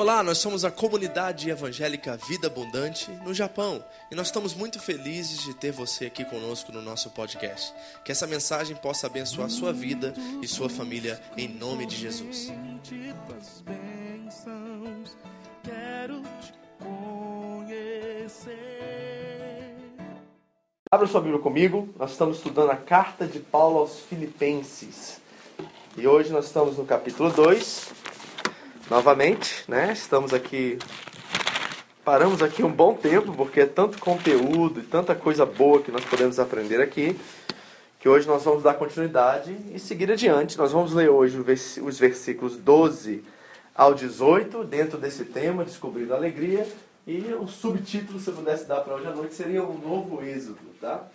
Olá, nós somos a comunidade evangélica Vida Abundante no Japão e nós estamos muito felizes de ter você aqui conosco no nosso podcast. Que essa mensagem possa abençoar sua vida e sua família em nome de Jesus. Abra sua Bíblia comigo, nós estamos estudando a carta de Paulo aos Filipenses. E hoje nós estamos no capítulo 2. Novamente, né? Estamos aqui paramos aqui um bom tempo porque é tanto conteúdo e tanta coisa boa que nós podemos aprender aqui, que hoje nós vamos dar continuidade e seguir adiante. Nós vamos ler hoje os versículos 12 ao 18, dentro desse tema, Descobrindo a Alegria, e o subtítulo, se eu pudesse dar para hoje à noite, seria Um Novo Êxodo, tá?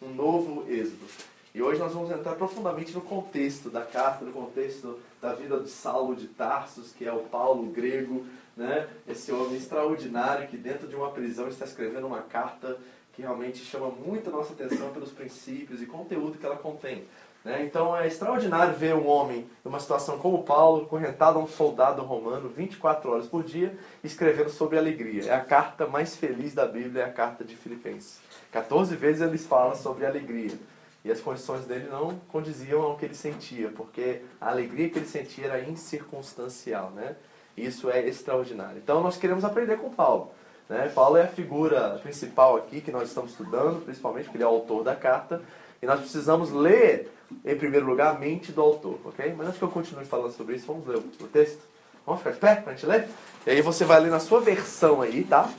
Um Novo Êxodo. E hoje nós vamos entrar profundamente no contexto da carta, no contexto da vida de Saulo de Tarsus, que é o Paulo grego, né? esse homem extraordinário que dentro de uma prisão está escrevendo uma carta que realmente chama muito a nossa atenção pelos princípios e conteúdo que ela contém. Né? Então é extraordinário ver um homem numa situação como Paulo, correntado a um soldado romano 24 horas por dia, escrevendo sobre alegria. É a carta mais feliz da Bíblia, é a carta de Filipenses. 14 vezes eles falam sobre alegria. E as condições dele não condiziam ao que ele sentia, porque a alegria que ele sentia era incircunstancial, né? Isso é extraordinário. Então nós queremos aprender com Paulo. Né? Paulo é a figura principal aqui que nós estamos estudando, principalmente porque ele é o autor da carta. E nós precisamos ler, em primeiro lugar, a mente do autor, ok? Mas antes que eu continue falando sobre isso, vamos ler o texto? Vamos ficar de pé para a gente ler? E aí você vai ler na sua versão aí, tá?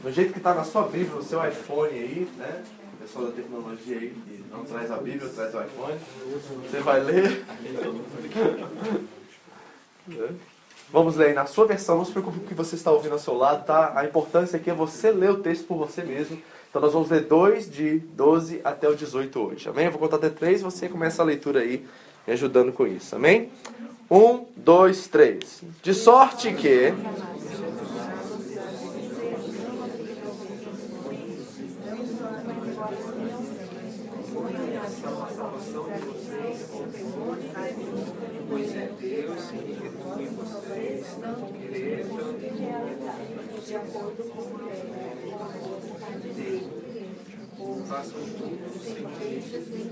Do jeito que está na sua Bíblia, no seu iPhone aí, né? Pessoal da tecnologia aí que não traz a Bíblia, traz o iPhone. Você vai ler. Vamos ler aí na sua versão, não se preocupe com o que você está ouvindo ao seu lado, tá? A importância aqui é você ler o texto por você mesmo. Então nós vamos ler 2 de 12 até o 18 hoje, amém? Eu vou contar até 3 e você começa a leitura aí, me ajudando com isso, amém? 1, 2, 3. De sorte que de acordo com a Façam tudo sem queixas nem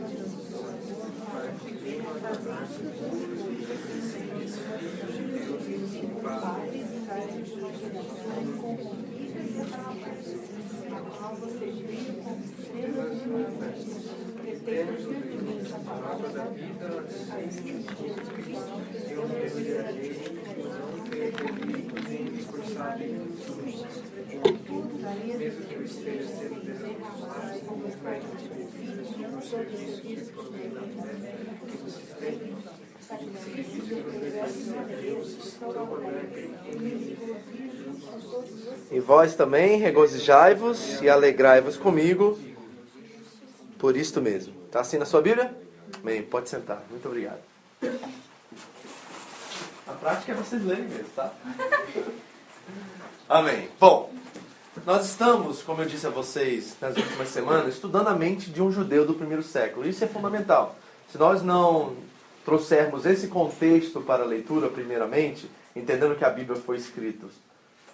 para que venham a casar-se e sem desfile de Deus e pares incorruptíveis e amáveis, a qual como de virtudes, a palavra da vida, a existência de Cristo, eu me alegrarei, não comigo, nem me esforçar em mesmo que eu esteja sendo desacostumado como oferta de bem-vindos no serviço de economia que vocês têm, e vós também regozijai-vos e alegrai-vos comigo por isto mesmo. Está assim na sua Bíblia? Bem, pode sentar. Muito obrigado. A prática é vocês lerem mesmo, tá? Amém. Bom, nós estamos, como eu disse a vocês nas últimas semanas, estudando a mente de um judeu do primeiro século. Isso é fundamental. Se nós não trouxermos esse contexto para a leitura, primeiramente, entendendo que a Bíblia foi escrita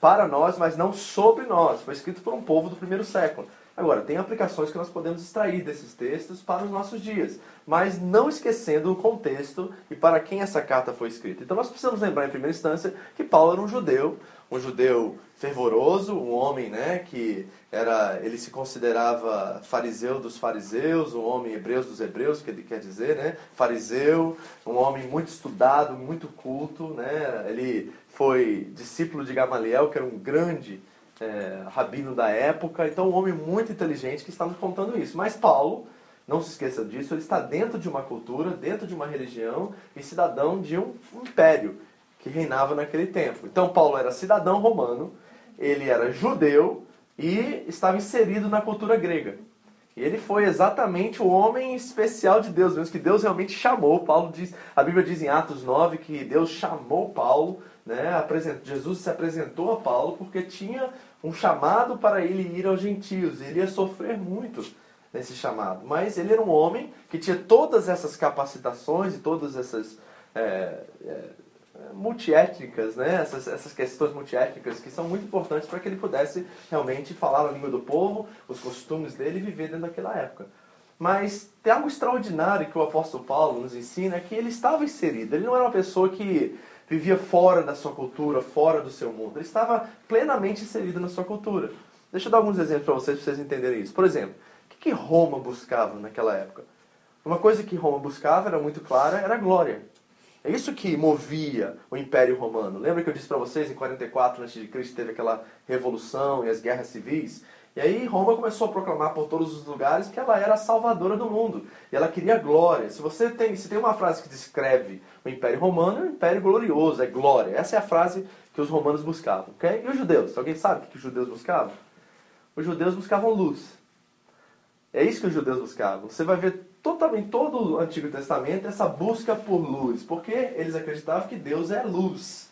para nós, mas não sobre nós, foi escrito por um povo do primeiro século. Agora, tem aplicações que nós podemos extrair desses textos para os nossos dias, mas não esquecendo o contexto e para quem essa carta foi escrita. Então, nós precisamos lembrar, em primeira instância, que Paulo era um judeu, um judeu fervoroso, um homem né, que era, ele se considerava fariseu dos fariseus, um homem hebreu dos hebreus, que ele quer dizer, né, fariseu, um homem muito estudado, muito culto. Né, ele foi discípulo de Gamaliel, que era um grande é, rabino da época, então um homem muito inteligente que está nos contando isso. Mas Paulo, não se esqueça disso, ele está dentro de uma cultura, dentro de uma religião e cidadão de um império que reinava naquele tempo. Então Paulo era cidadão romano, ele era judeu e estava inserido na cultura grega. Ele foi exatamente o homem especial de Deus, mesmo que Deus realmente chamou. Paulo diz, a Bíblia diz em Atos 9 que Deus chamou Paulo, né? Jesus se apresentou a Paulo porque tinha um chamado para ele ir aos gentios. Ele ia sofrer muito nesse chamado. Mas ele era um homem que tinha todas essas capacitações e todas essas é, é, multiétnicas, né? essas, essas questões multiétnicas que são muito importantes para que ele pudesse realmente falar a língua do povo, os costumes dele e viver dentro daquela época. Mas tem algo extraordinário que o apóstolo Paulo nos ensina, é que ele estava inserido. Ele não era uma pessoa que vivia fora da sua cultura, fora do seu mundo. Ele estava plenamente inserido na sua cultura. Deixa eu dar alguns exemplos para vocês, para vocês entenderem isso. Por exemplo, o que Roma buscava naquela época? Uma coisa que Roma buscava, era muito clara, era a glória. É isso que movia o Império Romano. Lembra que eu disse para vocês, em 44 a.C., teve aquela revolução e as guerras civis? E aí Roma começou a proclamar por todos os lugares que ela era a salvadora do mundo. E ela queria glória. Se você tem, se tem uma frase que descreve o Império Romano, é um império glorioso, é glória. Essa é a frase que os romanos buscavam. Okay? E os judeus? Alguém sabe o que os judeus buscavam? Os judeus buscavam luz. É isso que os judeus buscavam. Você vai ver totalmente todo o Antigo Testamento essa busca por luz, porque eles acreditavam que Deus é luz.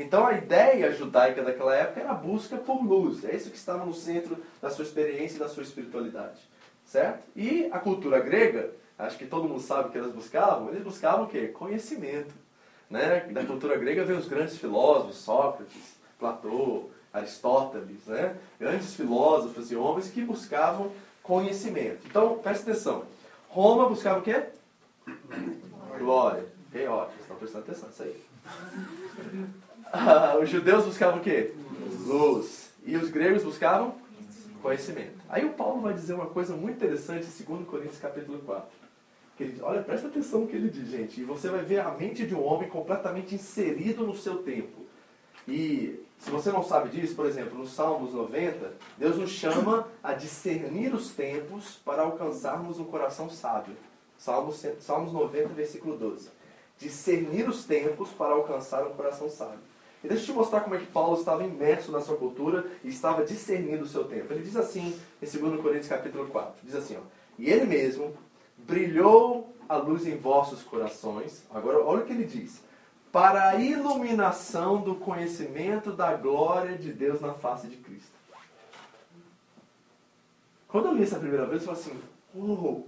Então a ideia judaica daquela época era a busca por luz. É isso que estava no centro da sua experiência e da sua espiritualidade. Certo? E a cultura grega, acho que todo mundo sabe o que eles buscavam, eles buscavam o quê? Conhecimento. Né? Da cultura grega vem os grandes filósofos, Sócrates, Platão, Aristóteles, né? grandes filósofos e homens que buscavam conhecimento. Então, preste atenção. Roma buscava o quê? Glória. Ok, ótimo, estão prestando atenção nisso aí. Ah, os judeus buscavam o quê? Luz. E os gregos buscavam? Conhecimento. Aí o Paulo vai dizer uma coisa muito interessante em 2 Coríntios capítulo 4. Que ele, olha, presta atenção no que ele diz, gente. E você vai ver a mente de um homem completamente inserido no seu tempo. E se você não sabe disso, por exemplo, no Salmos 90, Deus nos chama a discernir os tempos para alcançarmos um coração sábio. Salmos, Salmos 90, versículo 12. Discernir os tempos para alcançar um coração sábio. E deixa eu te mostrar como é que Paulo estava imerso na sua cultura e estava discernindo o seu tempo. Ele diz assim, em 2 Coríntios capítulo 4, diz assim, ó, E ele mesmo brilhou a luz em vossos corações. Agora, olha o que ele diz. Para a iluminação do conhecimento da glória de Deus na face de Cristo. Quando eu li essa primeira vez, eu falei assim, oh,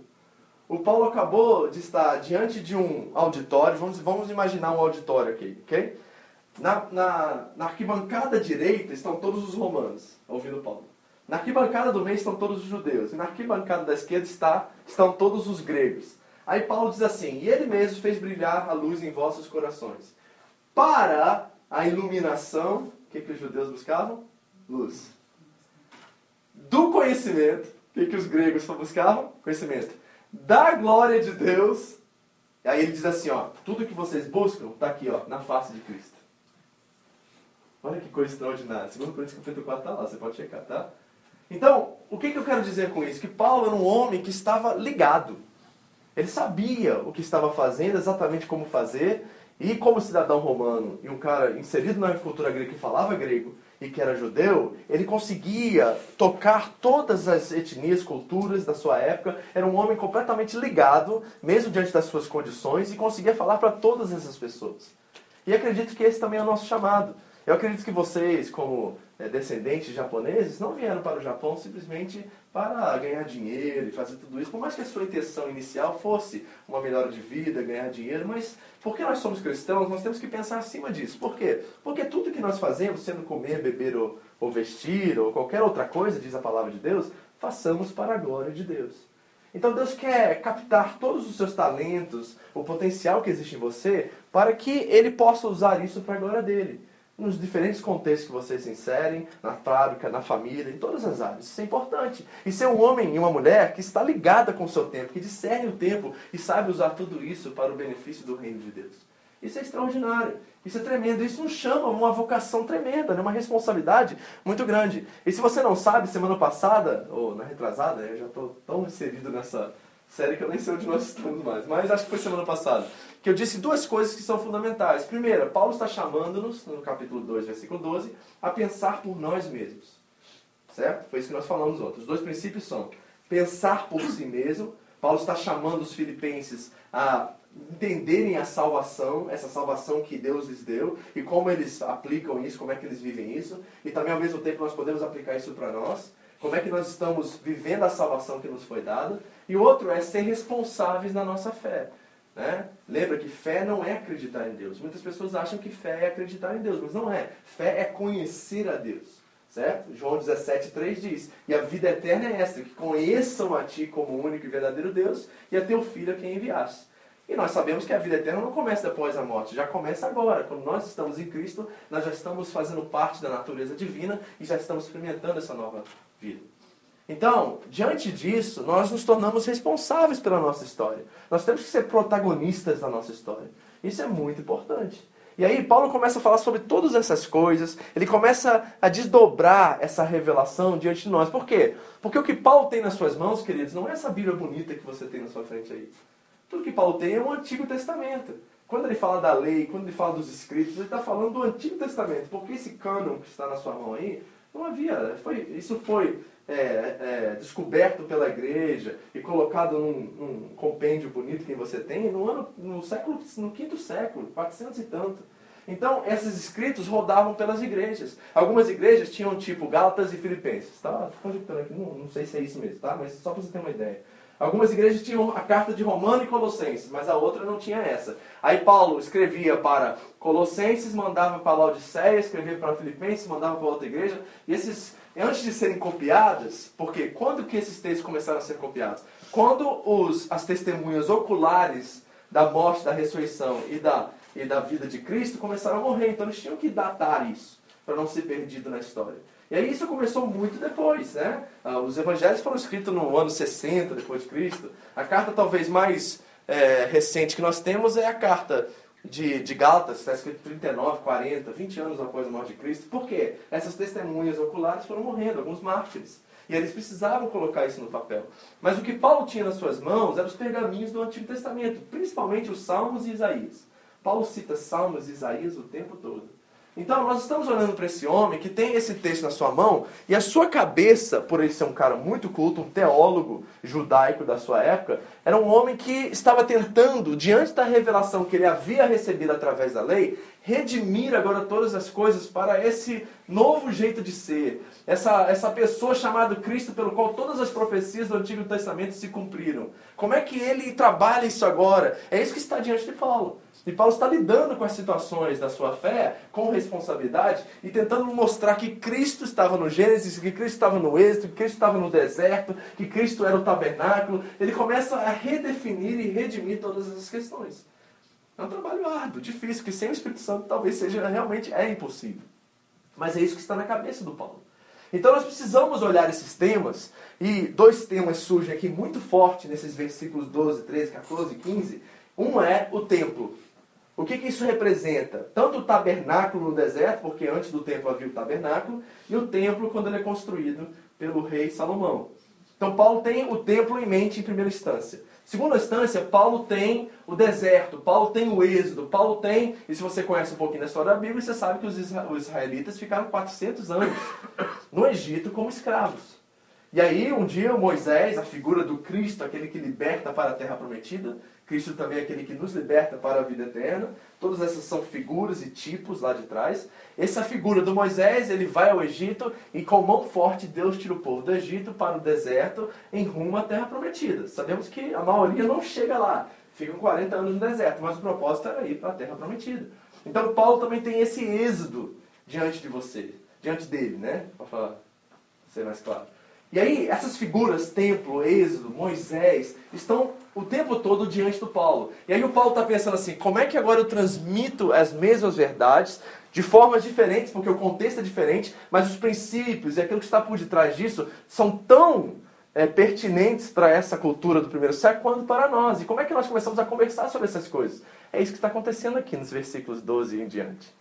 o Paulo acabou de estar diante de um auditório, vamos, vamos imaginar um auditório aqui, ok? Na, na, na arquibancada direita estão todos os romanos, ouvindo Paulo. Na arquibancada do meio estão todos os judeus. E na arquibancada da esquerda está, estão todos os gregos. Aí Paulo diz assim: E ele mesmo fez brilhar a luz em vossos corações. Para a iluminação, o que, que os judeus buscavam? Luz. Do conhecimento, o que, que os gregos buscavam? Conhecimento. Da glória de Deus. Aí ele diz assim: ó, tudo que vocês buscam está aqui, ó, na face de Cristo. Olha que coisa extraordinária. Segundo Coríntios capítulo 4 está lá, você pode checar, tá? Então, o que, que eu quero dizer com isso? Que Paulo era um homem que estava ligado. Ele sabia o que estava fazendo, exatamente como fazer, e como cidadão romano e um cara inserido na cultura grega que falava grego e que era judeu, ele conseguia tocar todas as etnias, culturas da sua época. Era um homem completamente ligado, mesmo diante das suas condições, e conseguia falar para todas essas pessoas. E acredito que esse também é o nosso chamado. Eu acredito que vocês, como é, descendentes japoneses, não vieram para o Japão simplesmente para ganhar dinheiro e fazer tudo isso, por mais que a sua intenção inicial fosse uma melhora de vida, ganhar dinheiro, mas porque nós somos cristãos, nós temos que pensar acima disso. Por quê? Porque tudo que nós fazemos, sendo comer, beber ou, ou vestir, ou qualquer outra coisa, diz a palavra de Deus, façamos para a glória de Deus. Então Deus quer captar todos os seus talentos, o potencial que existe em você, para que Ele possa usar isso para a glória dele nos diferentes contextos que vocês se inserem, na fábrica, na família, em todas as áreas. Isso é importante. E ser um homem e uma mulher que está ligada com o seu tempo, que discerne o tempo e sabe usar tudo isso para o benefício do reino de Deus. Isso é extraordinário. Isso é tremendo. Isso nos chama uma vocação tremenda, né? uma responsabilidade muito grande. E se você não sabe, semana passada, ou na retrasada, eu já estou tão inserido nessa série que eu nem sei onde nós estamos mais, mas acho que foi semana passada que eu disse duas coisas que são fundamentais. Primeira, Paulo está chamando-nos, no capítulo 2, versículo 12, a pensar por nós mesmos. Certo? Foi isso que nós falamos ontem. Os dois princípios são pensar por si mesmo. Paulo está chamando os filipenses a entenderem a salvação, essa salvação que Deus lhes deu e como eles aplicam isso, como é que eles vivem isso. E também ao mesmo tempo nós podemos aplicar isso para nós. Como é que nós estamos vivendo a salvação que nos foi dada. E outro é ser responsáveis na nossa fé Né? Lembra que fé não é acreditar em Deus. Muitas pessoas acham que fé é acreditar em Deus, mas não é. Fé é conhecer a Deus. Certo? João 17,3 diz: E a vida eterna é esta, que conheçam a Ti como o único e verdadeiro Deus e a Teu Filho a quem enviaste. E nós sabemos que a vida eterna não começa depois da morte, já começa agora. Quando nós estamos em Cristo, nós já estamos fazendo parte da natureza divina e já estamos experimentando essa nova vida. Então, diante disso, nós nos tornamos responsáveis pela nossa história. Nós temos que ser protagonistas da nossa história. Isso é muito importante. E aí Paulo começa a falar sobre todas essas coisas, ele começa a desdobrar essa revelação diante de nós. Por quê? Porque o que Paulo tem nas suas mãos, queridos, não é essa Bíblia bonita que você tem na sua frente aí. Tudo que Paulo tem é o Antigo Testamento. Quando ele fala da lei, quando ele fala dos escritos, ele está falando do Antigo Testamento. Porque esse cânon que está na sua mão aí, não havia. Foi, isso foi é, é, descoberto pela igreja e colocado num, num, compêndio bonito que você tem no ano no século no quinto século 400 e tanto. Então esses escritos rodavam pelas igrejas. Algumas igrejas tinham tipo Gálatas e Filipenses tá? Aqui não, não sei se é isso mesmo tá? Mas só para você ter uma ideia Algumas igrejas tinham a carta de Romano e Colossenses, mas a outra não tinha essa. Aí Paulo escrevia para Colossenses, mandava para Laodiceia, escrevia para Filipenses, mandava para outra igreja. E esses antes de serem copiadas, porque quando que esses textos começaram a ser copiados? Quando os, as testemunhas oculares da morte, da ressurreição e da, e da vida de Cristo começaram a morrer. Então eles tinham que datar isso, para não ser perdido na história. E aí isso começou muito depois, né? Ah, os evangelhos foram escritos no ano 60 depois de Cristo. A carta talvez mais é, recente que nós temos é a carta de, de Gálatas, está escrito 39, 40, 20 anos após a morte de Cristo. Por quê? Essas testemunhas oculares foram morrendo, alguns mártires. E eles precisavam colocar isso no papel. Mas o que Paulo tinha nas suas mãos eram os pergaminhos do Antigo Testamento, principalmente os Salmos e Isaías. Paulo cita Salmos e Isaías o tempo todo. Então, nós estamos olhando para esse homem que tem esse texto na sua mão, e a sua cabeça, por ele ser um cara muito culto, um teólogo judaico da sua época, era um homem que estava tentando, diante da revelação que ele havia recebido através da lei, redimir agora todas as coisas para esse novo jeito de ser. Essa, essa pessoa chamada Cristo, pelo qual todas as profecias do Antigo Testamento se cumpriram. Como é que ele trabalha isso agora? É isso que está diante de Paulo. E Paulo está lidando com as situações da sua fé com responsabilidade e tentando mostrar que Cristo estava no Gênesis, que Cristo estava no Êxodo, que Cristo estava no deserto, que Cristo era o tabernáculo. Ele começa a redefinir e redimir todas essas questões. É um trabalho árduo, difícil, que sem o Espírito Santo talvez seja realmente é impossível. Mas é isso que está na cabeça do Paulo. Então nós precisamos olhar esses temas, e dois temas surgem aqui muito forte nesses versículos 12, 13, 14 e 15. Um é o templo. O que, que isso representa? Tanto o tabernáculo no deserto, porque antes do templo havia o tabernáculo, e o templo quando ele é construído pelo rei Salomão. Então Paulo tem o templo em mente em primeira instância. Segunda instância, Paulo tem o deserto, Paulo tem o êxodo, Paulo tem, e se você conhece um pouquinho da história da Bíblia, você sabe que os israelitas ficaram 400 anos no Egito como escravos. E aí, um dia, Moisés, a figura do Cristo, aquele que liberta para a terra prometida, Cristo também é aquele que nos liberta para a vida eterna. Todas essas são figuras e tipos lá de trás. Essa figura do Moisés, ele vai ao Egito e com mão forte Deus tira o povo do Egito para o deserto em rumo à terra prometida. Sabemos que a maioria não chega lá. Ficam 40 anos no deserto, mas o propósito era ir para a terra prometida. Então Paulo também tem esse êxodo diante de você, diante dele, né? Para ser mais claro. E aí, essas figuras, templo, Êxodo, Moisés, estão o tempo todo diante do Paulo. E aí o Paulo está pensando assim, como é que agora eu transmito as mesmas verdades de formas diferentes, porque o contexto é diferente, mas os princípios e aquilo que está por detrás disso são tão é, pertinentes para essa cultura do primeiro século quanto para nós. E como é que nós começamos a conversar sobre essas coisas? É isso que está acontecendo aqui nos versículos 12 e em diante.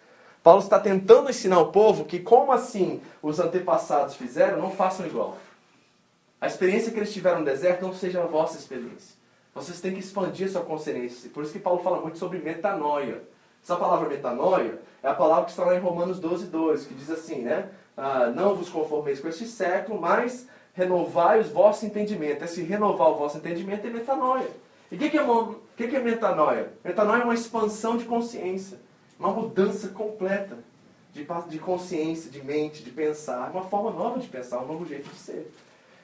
Paulo está tentando ensinar o povo que, como assim os antepassados fizeram, não façam igual. A experiência que eles tiveram no deserto não seja a vossa experiência. Vocês têm que expandir sua consciência. Por isso que Paulo fala muito sobre metanoia. Essa palavra metanoia é a palavra que está lá em Romanos 12, 2, que diz assim, né? Ah, não vos conformeis com este século, mas renovai os vosso entendimento. Esse renovar o vosso entendimento é metanoia. E o que, que, é, que, que é metanoia? Metanoia é uma expansão de consciência, uma mudança completa de, de consciência, de mente, de pensar, uma forma nova de pensar, um novo jeito de ser.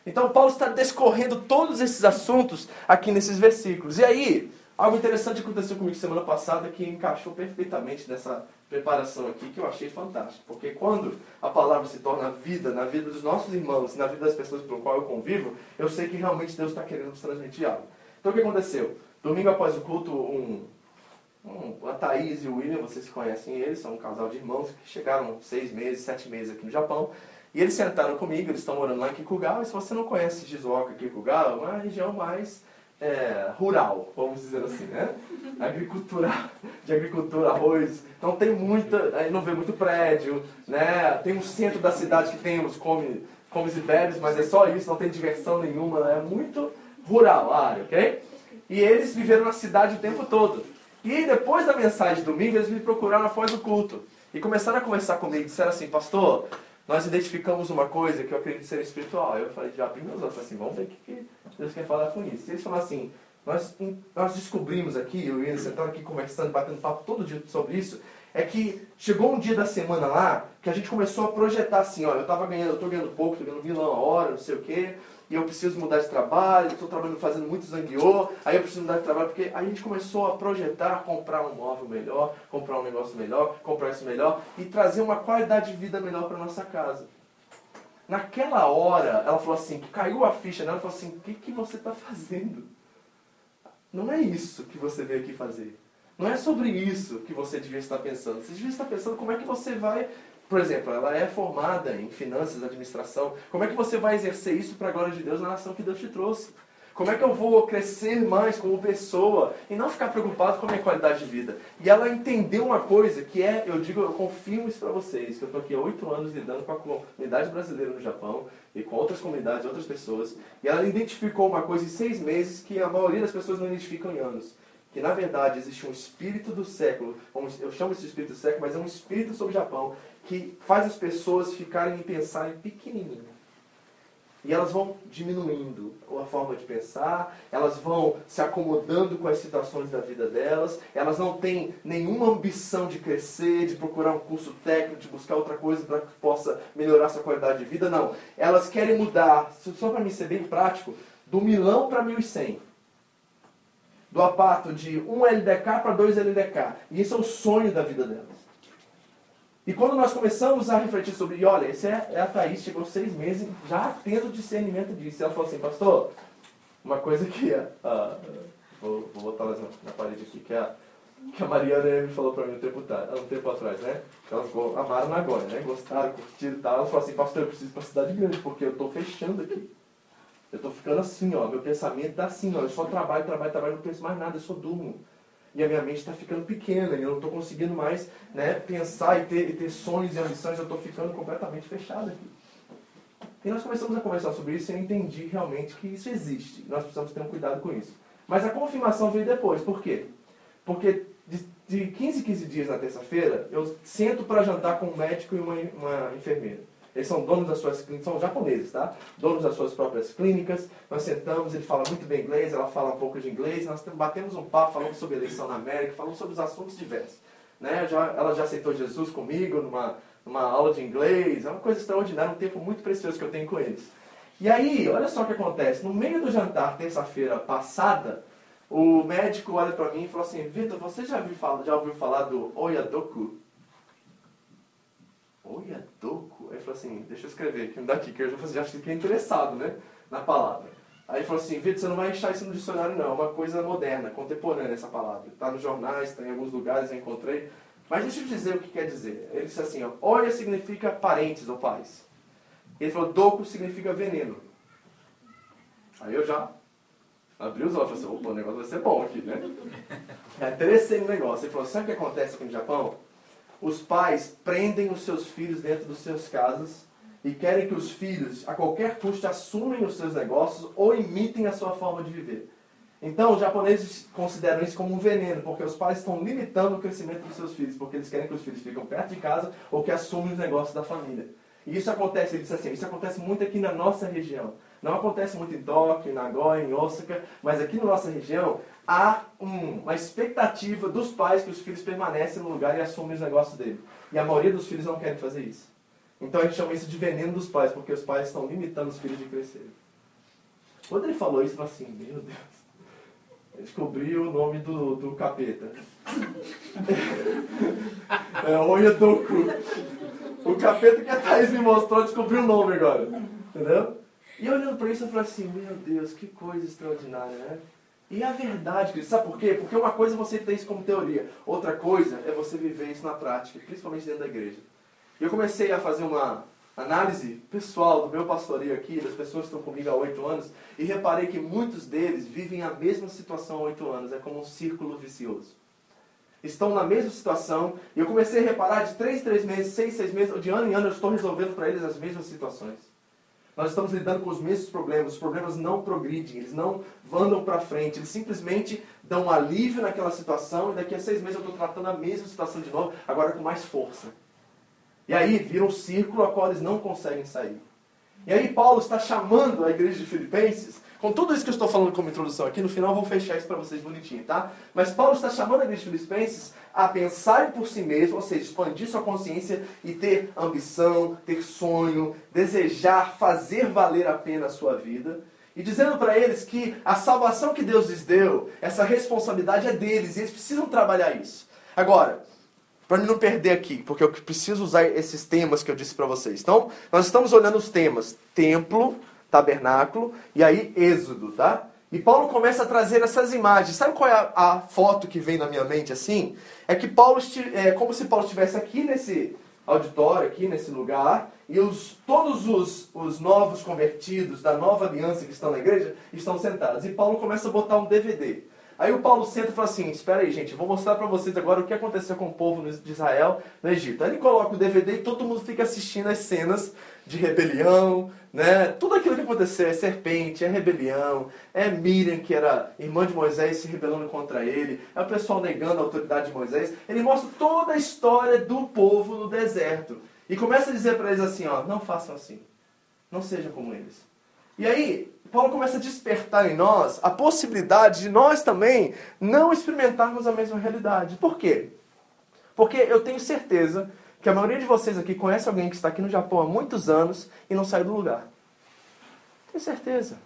Então Paulo está descorrendo todos esses assuntos aqui nesses versículos. E aí, Algo interessante aconteceu comigo semana passada que encaixou perfeitamente nessa preparação aqui, que eu achei fantástico. Porque quando a palavra se torna vida na vida dos nossos irmãos, na vida das pessoas pelo qual eu convivo, eu sei que realmente Deus está querendo nos transmitir algo. Então o que aconteceu? Domingo após o culto, um, um, a Thaís e o William, vocês conhecem eles, são um casal de irmãos que chegaram seis meses, sete meses aqui no Japão. E eles sentaram comigo, eles estão morando lá em Kikugawa, e se você não conhece Shizuoka Kikugawa, é uma região mais é, rural, vamos dizer assim, né? Agricultura, de agricultura, arroz. Então tem muita, aí não vê muito prédio, né? Tem um centro da cidade que tem os comes, comes e bebes, mas é só isso, não tem diversão nenhuma, é muito rural a área, ok? E eles viveram na cidade o tempo todo. E depois da mensagem de domingo, eles me procuraram após o culto. E começaram a conversar comigo, disseram assim, pastor, nós identificamos uma coisa que eu acredito ser espiritual. Eu falei, já abri meus olhos, assim, vamos ver o que Deus quer falar com isso. E eles falaram assim, nós, nós descobrimos aqui, eu e ele sentando aqui conversando, batendo papo todo dia sobre isso, é que chegou um dia da semana lá que a gente começou a projetar assim, ó, eu estava ganhando, eu estou ganhando pouco, estou ganhando milão a hora, não sei o quê, e eu preciso mudar de trabalho, estou trabalhando fazendo muito zangueô, aí eu preciso mudar de trabalho, porque a gente começou a projetar, comprar um móvel melhor, comprar um negócio melhor, comprar isso melhor, e trazer uma qualidade de vida melhor para nossa casa. Naquela hora, ela falou assim, que caiu a ficha nela, ela falou assim, o que, que você está fazendo? Não é isso que você veio aqui fazer. Não é sobre isso que você devia estar pensando. Você devia estar pensando como é que você vai por exemplo, ela é formada em finanças, administração. Como é que você vai exercer isso para a glória de Deus na nação que Deus te trouxe? Como é que eu vou crescer mais como pessoa e não ficar preocupado com a minha qualidade de vida? E ela entendeu uma coisa que é, eu digo, eu confirmo isso para vocês, que eu estou aqui há oito anos lidando com a comunidade brasileira no Japão e com outras comunidades, outras pessoas. E ela identificou uma coisa em seis meses que a maioria das pessoas não identificam em anos que na verdade existe um espírito do século, eu chamo esse espírito do século, mas é um espírito sobre o Japão, que faz as pessoas ficarem e pensarem pequenininho. E elas vão diminuindo a forma de pensar, elas vão se acomodando com as situações da vida delas, elas não têm nenhuma ambição de crescer, de procurar um curso técnico, de buscar outra coisa para que possa melhorar sua qualidade de vida, não. Elas querem mudar, só para mim ser bem prático, do milão para 1100 do apato de 1 LDK para 2 LDK. E esse é o sonho da vida delas. E quando nós começamos a refletir sobre, e olha, esse é, é a Thaís, chegou seis meses já tendo discernimento disso. E ela falou assim, pastor, uma coisa que a, a vou, vou botar na, na parede aqui, que a, que a Mariana me falou para mim um tempo, um tempo atrás, né? Elas amaram na Agora, né? Gostaram, curtiram e tal. Ela falou assim, pastor, eu preciso ir para cidade grande, porque eu estou fechando aqui. Eu estou ficando assim, ó. Meu pensamento está assim, ó. Eu só trabalho, trabalho, trabalho, não penso mais nada, eu só durmo e a minha mente está ficando pequena e eu não estou conseguindo mais né, pensar e ter, e ter sonhos e ambições, eu estou ficando completamente fechado aqui. E nós começamos a conversar sobre isso e eu entendi realmente que isso existe. Nós precisamos ter um cuidado com isso. Mas a confirmação veio depois. Por quê? Porque de, de 15 em 15 dias na terça-feira, eu sento para jantar com um médico e uma, uma enfermeira. Eles são donos das suas clínicas, são japoneses, tá? Donos das suas próprias clínicas. Nós sentamos, ele fala muito bem inglês, ela fala um pouco de inglês. Nós batemos um papo, falamos sobre eleição na América, falamos sobre os assuntos diversos. Né? Já, ela já aceitou Jesus comigo numa, numa aula de inglês. É uma coisa extraordinária, um tempo muito precioso que eu tenho com eles. E aí, olha só o que acontece. No meio do jantar, terça-feira passada, o médico olha para mim e falou assim: Vitor, você já, viu, já ouviu falar do Oyadoku? Falou assim, deixa eu escrever aqui, daqui, que eu já, já fiquei interessado, né, na palavra. Aí ele falou assim, Vitor, você não vai achar isso no dicionário não, é uma coisa moderna, contemporânea essa palavra. Está nos jornais, está em alguns lugares, eu encontrei. Mas deixa eu dizer o que quer dizer. Ele disse assim, ó, Oya significa parentes ou pais. Ele falou, Doku significa veneno. Aí eu já abri os olhos e falei assim, opa, o negócio vai ser bom aqui, né? É interessei no negócio. Ele falou, sabe o que acontece aqui no Japão? Os pais prendem os seus filhos dentro das suas casas e querem que os filhos, a qualquer custo, assumem os seus negócios ou imitem a sua forma de viver. Então, os japoneses consideram isso como um veneno, porque os pais estão limitando o crescimento dos seus filhos, porque eles querem que os filhos fiquem perto de casa ou que assumem os negócios da família. E isso acontece, ele disse assim, isso acontece muito aqui na nossa região. Não acontece muito em Tóquio, em Nagoya, em Osaka, mas aqui na nossa região há um, uma expectativa dos pais que os filhos permanecem no lugar e assumem os negócios dele. E a maioria dos filhos não querem fazer isso. Então a gente chama isso de veneno dos pais, porque os pais estão limitando os filhos de crescer. Quando ele falou isso, eu falei assim, meu Deus. descobri o nome do, do capeta. é o Educo. O capeta que a Thaís me mostrou descobriu o nome agora. Entendeu? E olhando para isso eu falei assim, meu Deus, que coisa extraordinária, né? E a verdade, Cristo, sabe por quê? Porque uma coisa você ter isso como teoria, outra coisa é você viver isso na prática, principalmente dentro da igreja. Eu comecei a fazer uma análise pessoal do meu pastoreio aqui, das pessoas que estão comigo há oito anos, e reparei que muitos deles vivem a mesma situação há oito anos, é como um círculo vicioso. Estão na mesma situação, e eu comecei a reparar de três, três meses, seis, seis meses, de ano em ano eu estou resolvendo para eles as mesmas situações. Nós estamos lidando com os mesmos problemas. Os problemas não progridem, eles não andam para frente. Eles simplesmente dão um alívio naquela situação e daqui a seis meses eu estou tratando a mesma situação de novo, agora com mais força. E aí vira um círculo a qual eles não conseguem sair. E aí Paulo está chamando a igreja de Filipenses com tudo isso que eu estou falando como introdução aqui, no final vou fechar isso para vocês bonitinho, tá? Mas Paulo está chamando a igreja de Filipenses a pensar por si mesmo, ou seja, expandir sua consciência e ter ambição, ter sonho, desejar fazer valer a pena a sua vida. E dizendo para eles que a salvação que Deus lhes deu, essa responsabilidade é deles, e eles precisam trabalhar isso. Agora, para não perder aqui, porque eu preciso usar esses temas que eu disse para vocês. Então, nós estamos olhando os temas templo, tabernáculo, e aí Êxodo, tá? E Paulo começa a trazer essas imagens. Sabe qual é a, a foto que vem na minha mente assim? É que Paulo é como se Paulo estivesse aqui nesse auditório, aqui nesse lugar, e os, todos os, os novos convertidos da nova aliança que estão na igreja estão sentados. E Paulo começa a botar um DVD. Aí o Paulo senta e fala assim: Espera aí, gente, eu vou mostrar para vocês agora o que aconteceu com o povo de Israel no Egito. Aí ele coloca o DVD e todo mundo fica assistindo as cenas de rebelião, né? Tudo aquilo que aconteceu é serpente, é rebelião, é Miriam, que era irmã de Moisés, se rebelando contra ele, é o pessoal negando a autoridade de Moisés. Ele mostra toda a história do povo no deserto. E começa a dizer para eles assim: ó, não façam assim. Não sejam como eles. E aí, Paulo começa a despertar em nós a possibilidade de nós também não experimentarmos a mesma realidade. Por quê? Porque eu tenho certeza que a maioria de vocês aqui conhece alguém que está aqui no Japão há muitos anos e não saiu do lugar. Tenho certeza.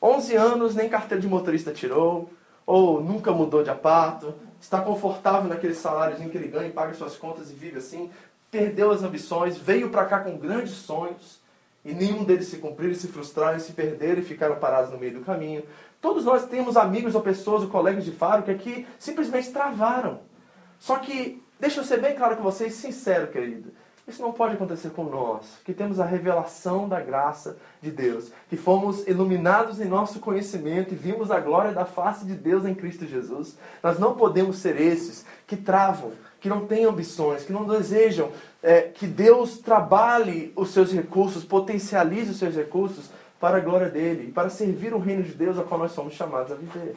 11 anos, nem carteira de motorista tirou, ou nunca mudou de apato, está confortável naquele saláriozinho que ele ganha e paga suas contas e vive assim, perdeu as ambições, veio para cá com grandes sonhos, e nenhum deles se cumpriram, se frustraram, se perderam e ficaram parados no meio do caminho. Todos nós temos amigos ou pessoas ou colegas de faro que aqui simplesmente travaram. Só que, deixa eu ser bem claro com vocês, sincero, querido. Isso não pode acontecer com nós, que temos a revelação da graça de Deus, que fomos iluminados em nosso conhecimento e vimos a glória da face de Deus em Cristo Jesus. Nós não podemos ser esses que travam, que não têm ambições, que não desejam é, que Deus trabalhe os seus recursos, potencialize os seus recursos para a glória dele, para servir o reino de Deus a qual nós somos chamados a viver.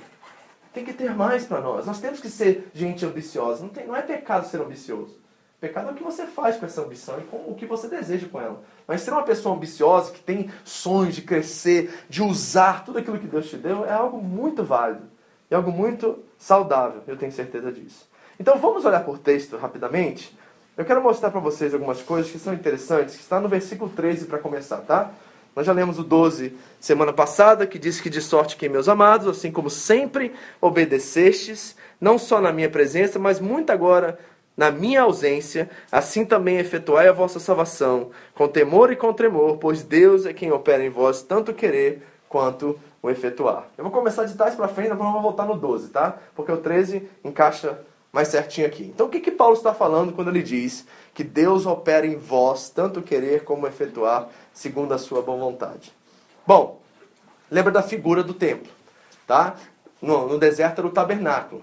Tem que ter mais para nós. Nós temos que ser gente ambiciosa. Não, tem, não é pecado ser ambicioso. Pecado é o que você faz com essa ambição e com o que você deseja com ela. Mas ser uma pessoa ambiciosa, que tem sonhos de crescer, de usar tudo aquilo que Deus te deu, é algo muito válido. É algo muito saudável, eu tenho certeza disso. Então vamos olhar por texto rapidamente. Eu quero mostrar para vocês algumas coisas que são interessantes, que está no versículo 13 para começar, tá? Nós já lemos o 12 semana passada, que diz que de sorte que, meus amados, assim como sempre obedecestes, não só na minha presença, mas muito agora na minha ausência, assim também efetuai a vossa salvação, com temor e com tremor, pois Deus é quem opera em vós tanto querer quanto o efetuar. Eu vou começar de trás para frente, depois vamos voltar no 12, tá? Porque o 13 encaixa mais certinho aqui. Então, o que, que Paulo está falando quando ele diz que Deus opera em vós, tanto querer como efetuar, segundo a sua boa vontade? Bom, lembra da figura do templo, tá? No, no deserto era o tabernáculo.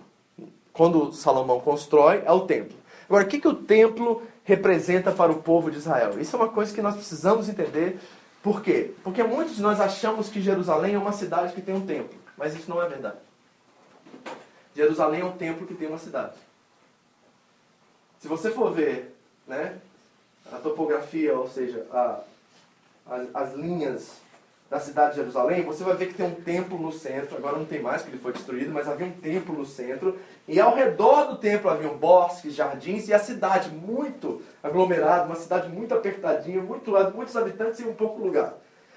Quando Salomão constrói, é o templo. Agora, o que, que o templo representa para o povo de Israel? Isso é uma coisa que nós precisamos entender. Por quê? Porque muitos de nós achamos que Jerusalém é uma cidade que tem um templo, mas isso não é verdade. Jerusalém é um templo que tem uma cidade. Se você for ver né, a topografia, ou seja, a, as, as linhas da cidade de Jerusalém, você vai ver que tem um templo no centro, agora não tem mais, porque ele foi destruído, mas havia um templo no centro, e ao redor do templo haviam bosques, jardins, e a cidade muito aglomerada, uma cidade muito apertadinha, muito, muitos habitantes e um pouco lugar.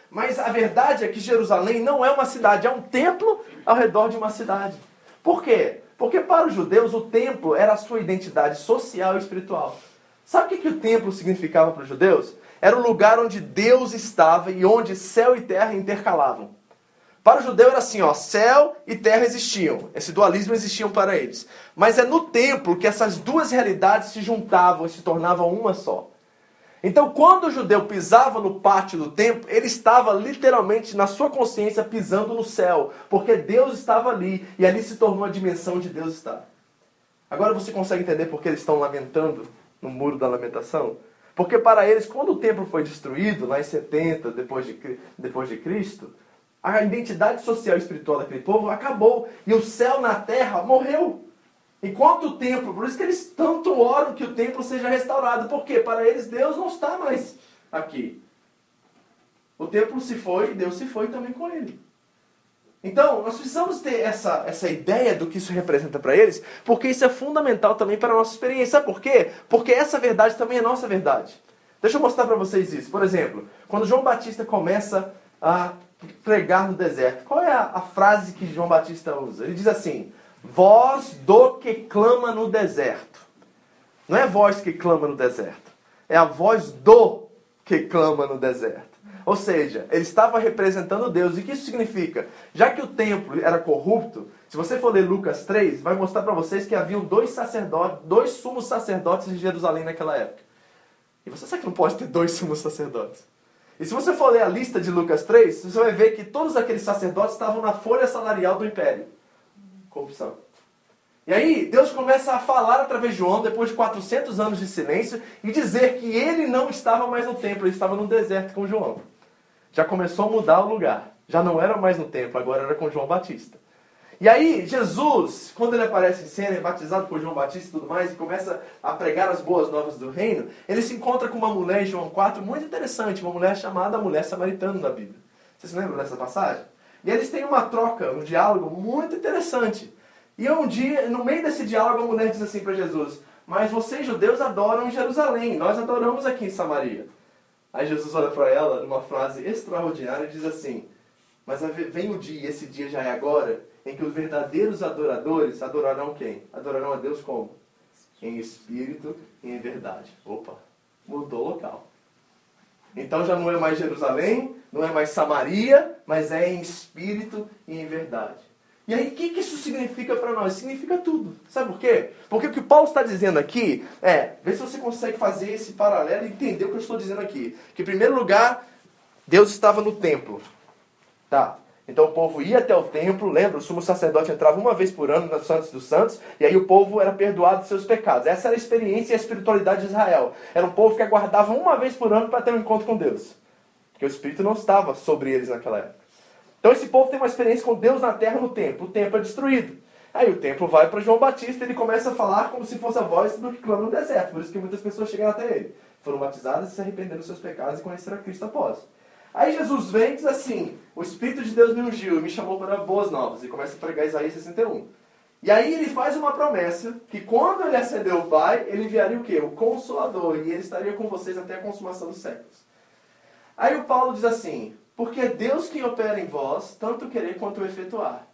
Mas a verdade é que Jerusalém não é uma cidade, é um templo ao redor de uma cidade. Por quê? Porque para os judeus o templo era a sua identidade social e espiritual. Sabe o que, que o templo significava para os judeus? Era o lugar onde Deus estava e onde céu e terra intercalavam. Para o judeu era assim, ó, céu e terra existiam. Esse dualismo existiam para eles. Mas é no templo que essas duas realidades se juntavam e se tornavam uma só. Então, quando o judeu pisava no pátio do templo, ele estava literalmente na sua consciência pisando no céu, porque Deus estava ali e ali se tornou a dimensão de Deus estar. Agora você consegue entender por que eles estão lamentando no muro da lamentação? Porque para eles, quando o templo foi destruído, lá em 70 depois de, depois de Cristo, a identidade social e espiritual daquele povo acabou e o céu na terra morreu. Enquanto o templo, por isso que eles tanto oram que o templo seja restaurado, porque para eles Deus não está mais aqui. O templo se foi e Deus se foi também com ele. Então, nós precisamos ter essa, essa ideia do que isso representa para eles, porque isso é fundamental também para a nossa experiência. Sabe por quê? Porque essa verdade também é nossa verdade. Deixa eu mostrar para vocês isso. Por exemplo, quando João Batista começa a pregar no deserto. Qual é a, a frase que João Batista usa? Ele diz assim: Voz do que clama no deserto. Não é voz que clama no deserto, é a voz do que clama no deserto. Ou seja, ele estava representando Deus. E o que isso significa? Já que o templo era corrupto, se você for ler Lucas 3, vai mostrar para vocês que haviam dois sacerdotes, dois sumos sacerdotes em Jerusalém naquela época. E você sabe que não pode ter dois sumos sacerdotes? E se você for ler a lista de Lucas 3, você vai ver que todos aqueles sacerdotes estavam na folha salarial do império. Corrupção. E aí, Deus começa a falar através de João, depois de 400 anos de silêncio, e dizer que ele não estava mais no templo, ele estava no deserto com João. Já começou a mudar o lugar. Já não era mais no templo, agora era com João Batista. E aí, Jesus, quando ele aparece em cena, é batizado por João Batista e tudo mais, e começa a pregar as boas novas do reino, ele se encontra com uma mulher em João 4 muito interessante, uma mulher chamada mulher samaritana na Bíblia. Vocês se lembram dessa passagem? E eles têm uma troca, um diálogo muito interessante. E um dia, no meio desse diálogo, a mulher diz assim para Jesus: Mas vocês, judeus, adoram em Jerusalém, nós adoramos aqui em Samaria. Aí Jesus olha para ela, numa frase extraordinária, e diz assim: Mas vem o dia, esse dia já é agora, em que os verdadeiros adoradores adorarão quem? Adorarão a Deus como? Em espírito e em verdade. Opa, mudou o local. Então já não é mais Jerusalém, não é mais Samaria, mas é em espírito e em verdade. E aí, o que, isso significa para nós? Significa tudo. Sabe por quê? Porque o que Paulo está dizendo aqui é, vê se você consegue fazer esse paralelo e entender o que eu estou dizendo aqui. Que, em primeiro lugar, Deus estava no templo. Tá. Então o povo ia até o templo, lembra? O sumo sacerdote entrava uma vez por ano nas Santos dos Santos, e aí o povo era perdoado de seus pecados. Essa era a experiência e a espiritualidade de Israel. Era um povo que aguardava uma vez por ano para ter um encontro com Deus. Porque o Espírito não estava sobre eles naquela época. Então esse povo tem uma experiência com Deus na terra no templo. O templo é destruído. Aí o templo vai para João Batista e ele começa a falar como se fosse a voz do que clama no deserto. Por isso que muitas pessoas chegaram até ele. Foram batizadas e se arrependeram dos seus pecados e conheceram a Cristo após. Aí Jesus vem e diz assim: O Espírito de Deus me ungiu e me chamou para boas novas. E começa a pregar Isaías 61. E aí ele faz uma promessa que quando ele acendeu o Pai, ele enviaria o quê? O Consolador. E ele estaria com vocês até a consumação dos séculos. Aí o Paulo diz assim: Porque é Deus quem opera em vós, tanto querer quanto efetuar.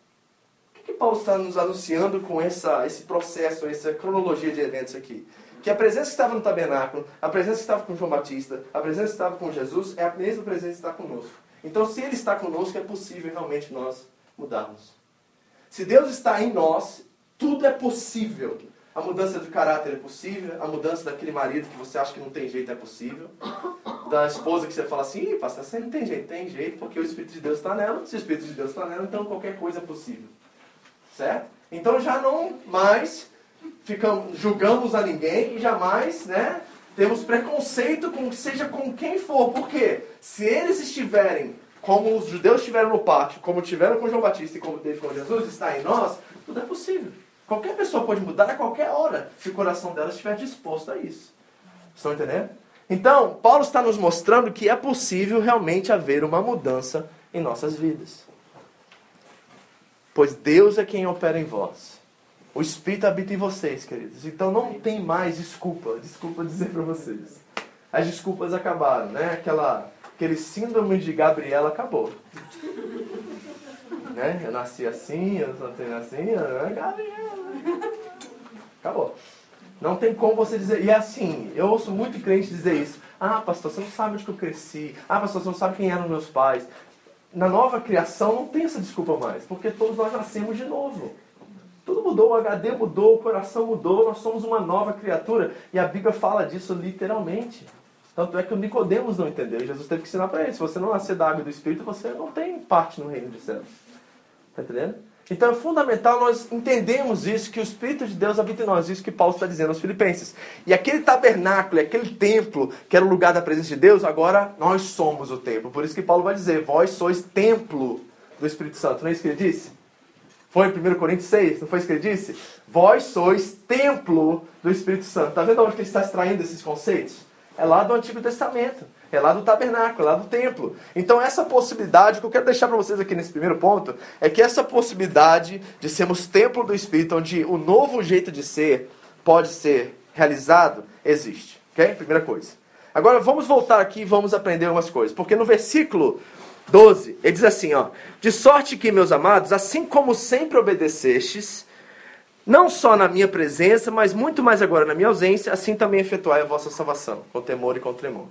O que, que Paulo está nos anunciando com essa, esse processo, essa cronologia de eventos aqui? que a presença que estava no tabernáculo, a presença que estava com João Batista, a presença que estava com Jesus, é a mesma presença que está conosco. Então, se Ele está conosco, é possível realmente nós mudarmos. Se Deus está em nós, tudo é possível. A mudança de caráter é possível, a mudança daquele marido que você acha que não tem jeito é possível, da esposa que você fala assim, pastor, você não tem jeito, tem jeito, porque o Espírito de Deus está nela, se o Espírito de Deus está nela, então qualquer coisa é possível. Certo? Então já não mais ficamos, julgamos a ninguém e jamais, né, temos preconceito com seja com quem for. Porque se eles estiverem como os judeus estiveram no pátio, como tiveram com João Batista e como teve com Jesus, está em nós, tudo é possível. Qualquer pessoa pode mudar a qualquer hora, se o coração dela estiver disposto a isso. Estão entendendo? Então, Paulo está nos mostrando que é possível realmente haver uma mudança em nossas vidas. Pois Deus é quem opera em vós. O Espírito habita em vocês, queridos. Então não tem mais desculpa. Desculpa dizer para vocês. As desculpas acabaram, né? Aquela, aquele síndrome de Gabriela acabou. Né? Eu nasci assim, eu nasci assim, eu... Acabou. Não tem como você dizer. E é assim, eu ouço muito crente dizer isso. Ah, pastor, você não sabe onde que eu cresci. Ah, pastor, você não sabe quem eram meus pais. Na nova criação não tem essa desculpa mais, porque todos nós nascemos de novo. Tudo mudou, o HD mudou, o coração mudou, nós somos uma nova criatura. E a Bíblia fala disso literalmente. Tanto é que o Nicodemos não entendeu. Jesus teve que ensinar para ele. Se você não nascer da água e do Espírito, você não tem parte no reino dos céus. Está entendendo? Então é fundamental nós entendemos isso, que o Espírito de Deus habita em nós, isso que Paulo está dizendo aos Filipenses. E aquele tabernáculo, aquele templo, que era o lugar da presença de Deus, agora nós somos o templo. Por isso que Paulo vai dizer: Vós sois templo do Espírito Santo. Não é isso que ele disse? Foi em 1 Coríntios 6, não foi isso que ele disse? Vós sois templo do Espírito Santo. Está vendo onde ele está extraindo esses conceitos? É lá do Antigo Testamento. É lá do tabernáculo, é lá do templo. Então, essa possibilidade, o que eu quero deixar para vocês aqui nesse primeiro ponto, é que essa possibilidade de sermos templo do Espírito, onde o novo jeito de ser pode ser realizado, existe. Ok? Primeira coisa. Agora, vamos voltar aqui e vamos aprender algumas coisas. Porque no versículo 12, ele diz assim: ó, De sorte que, meus amados, assim como sempre obedecestes, não só na minha presença, mas muito mais agora na minha ausência, assim também efetuai a vossa salvação, com temor e com tremor.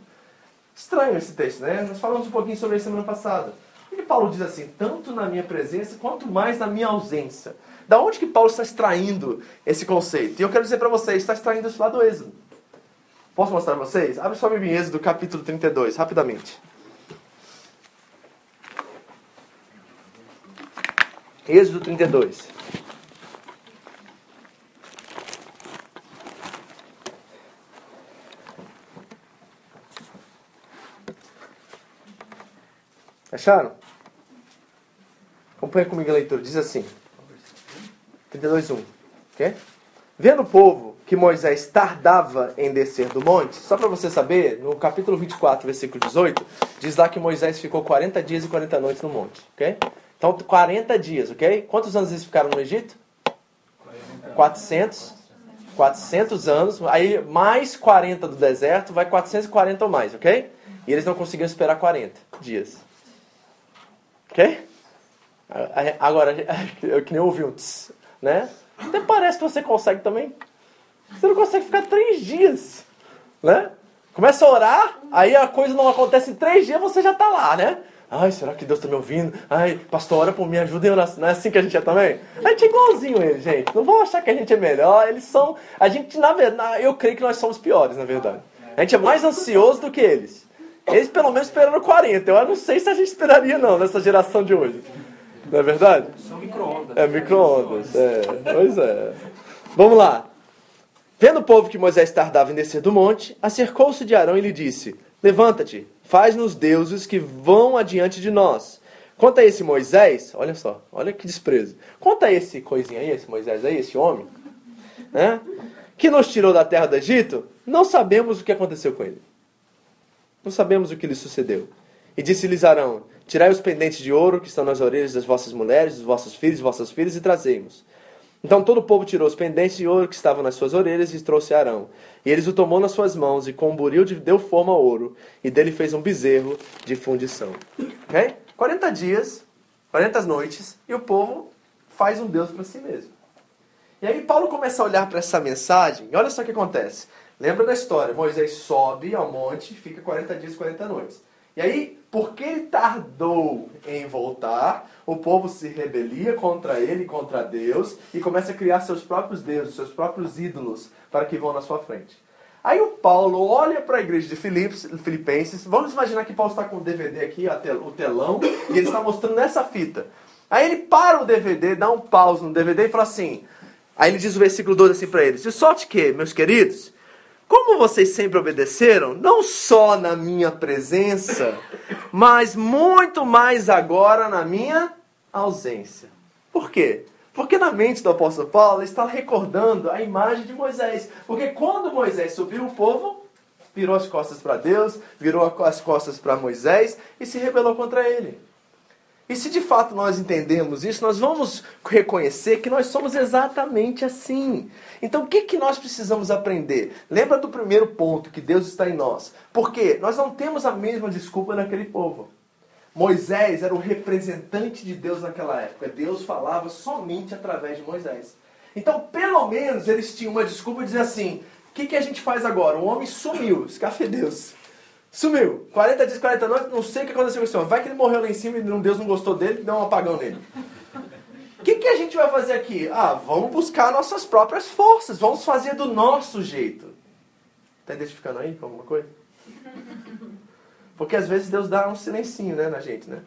Estranho esse texto, né? Nós falamos um pouquinho sobre isso semana passada. E Paulo diz assim, tanto na minha presença quanto mais na minha ausência. Da onde que Paulo está extraindo esse conceito? E eu quero dizer para vocês, está extraindo isso lá do Êxodo. Posso mostrar para vocês? Abre sua Bíblia em Êxodo, capítulo 32, rapidamente. Êxodo 32. Acharam? Acompanha comigo a leitura. Diz assim. 32.1. Okay? Vendo o povo que Moisés tardava em descer do monte, só para você saber, no capítulo 24, versículo 18, diz lá que Moisés ficou 40 dias e 40 noites no monte. Okay? Então, 40 dias, ok? Quantos anos eles ficaram no Egito? 400. 400 anos. Aí, mais 40 do deserto, vai 440 ou mais, ok? E eles não conseguiram esperar 40 dias. Ok? Agora, eu que nem ouvi um tss, né? Até parece que você consegue também. Você não consegue ficar três dias, né? Começa a orar, aí a coisa não acontece em três dias, você já está lá, né? Ai, será que Deus está me ouvindo? Ai, pastor, ora por mim, ajuda oração. Não é assim que a gente é também? A gente é igualzinho ele, gente. Não vão achar que a gente é melhor. Eles são. A gente, na verdade, eu creio que nós somos piores, na verdade. A gente é mais ansioso do que eles. Eles pelo menos esperaram 40. Eu não sei se a gente esperaria não nessa geração de hoje. Não é verdade? São micro-ondas. É micro-ondas. É. Pois é. Vamos lá. Vendo o povo que Moisés tardava em descer do monte, acercou-se de Arão e lhe disse: Levanta-te, faz-nos deuses que vão adiante de nós. Conta esse Moisés, olha só, olha que desprezo. Conta esse coisinha aí, esse Moisés aí, esse homem, né? Que nos tirou da terra do Egito, não sabemos o que aconteceu com ele. Não sabemos o que lhe sucedeu. E disse-lhes Arão: Tirai os pendentes de ouro que estão nas orelhas das vossas mulheres, dos vossos filhos e vossas filhas, e trazei-mos. Então todo o povo tirou os pendentes de ouro que estavam nas suas orelhas e trouxe Arão. E eles o tomou nas suas mãos e com um buril deu forma ao ouro e dele fez um bezerro de fundição. Ok? 40 dias, 40 noites e o povo faz um Deus para si mesmo. E aí Paulo começa a olhar para essa mensagem e olha só o que acontece. Lembra da história? Moisés sobe ao monte, fica 40 dias e 40 noites. E aí, porque ele tardou em voltar, o povo se rebelia contra ele, contra Deus, e começa a criar seus próprios deuses, seus próprios ídolos, para que vão na sua frente. Aí o Paulo olha para a igreja de Filipenses, vamos imaginar que Paulo está com o DVD aqui, o telão, e ele está mostrando nessa fita. Aí ele para o DVD, dá um pause no DVD e fala assim, aí ele diz o versículo 12 assim para eles, de sorte que, meus queridos, como vocês sempre obedeceram, não só na minha presença, mas muito mais agora na minha ausência. Por quê? Porque na mente do apóstolo Paulo está recordando a imagem de Moisés. Porque quando Moisés subiu, o povo virou as costas para Deus, virou as costas para Moisés e se rebelou contra ele. E se de fato nós entendemos isso, nós vamos reconhecer que nós somos exatamente assim. Então o que, que nós precisamos aprender? Lembra do primeiro ponto, que Deus está em nós. Porque nós não temos a mesma desculpa naquele povo. Moisés era o representante de Deus naquela época. Deus falava somente através de Moisés. Então, pelo menos, eles tinham uma desculpa de dizer assim: o que, que a gente faz agora? O homem sumiu, escafe Deus. Sumiu. 40 dias, 40 noites, não sei o que aconteceu com esse homem. Vai que ele morreu lá em cima e Deus não gostou dele deu um apagão nele. O que, que a gente vai fazer aqui? Ah, vamos buscar nossas próprias forças. Vamos fazer do nosso jeito. Está identificando aí com alguma coisa? Porque às vezes Deus dá um silencinho né, na gente, né?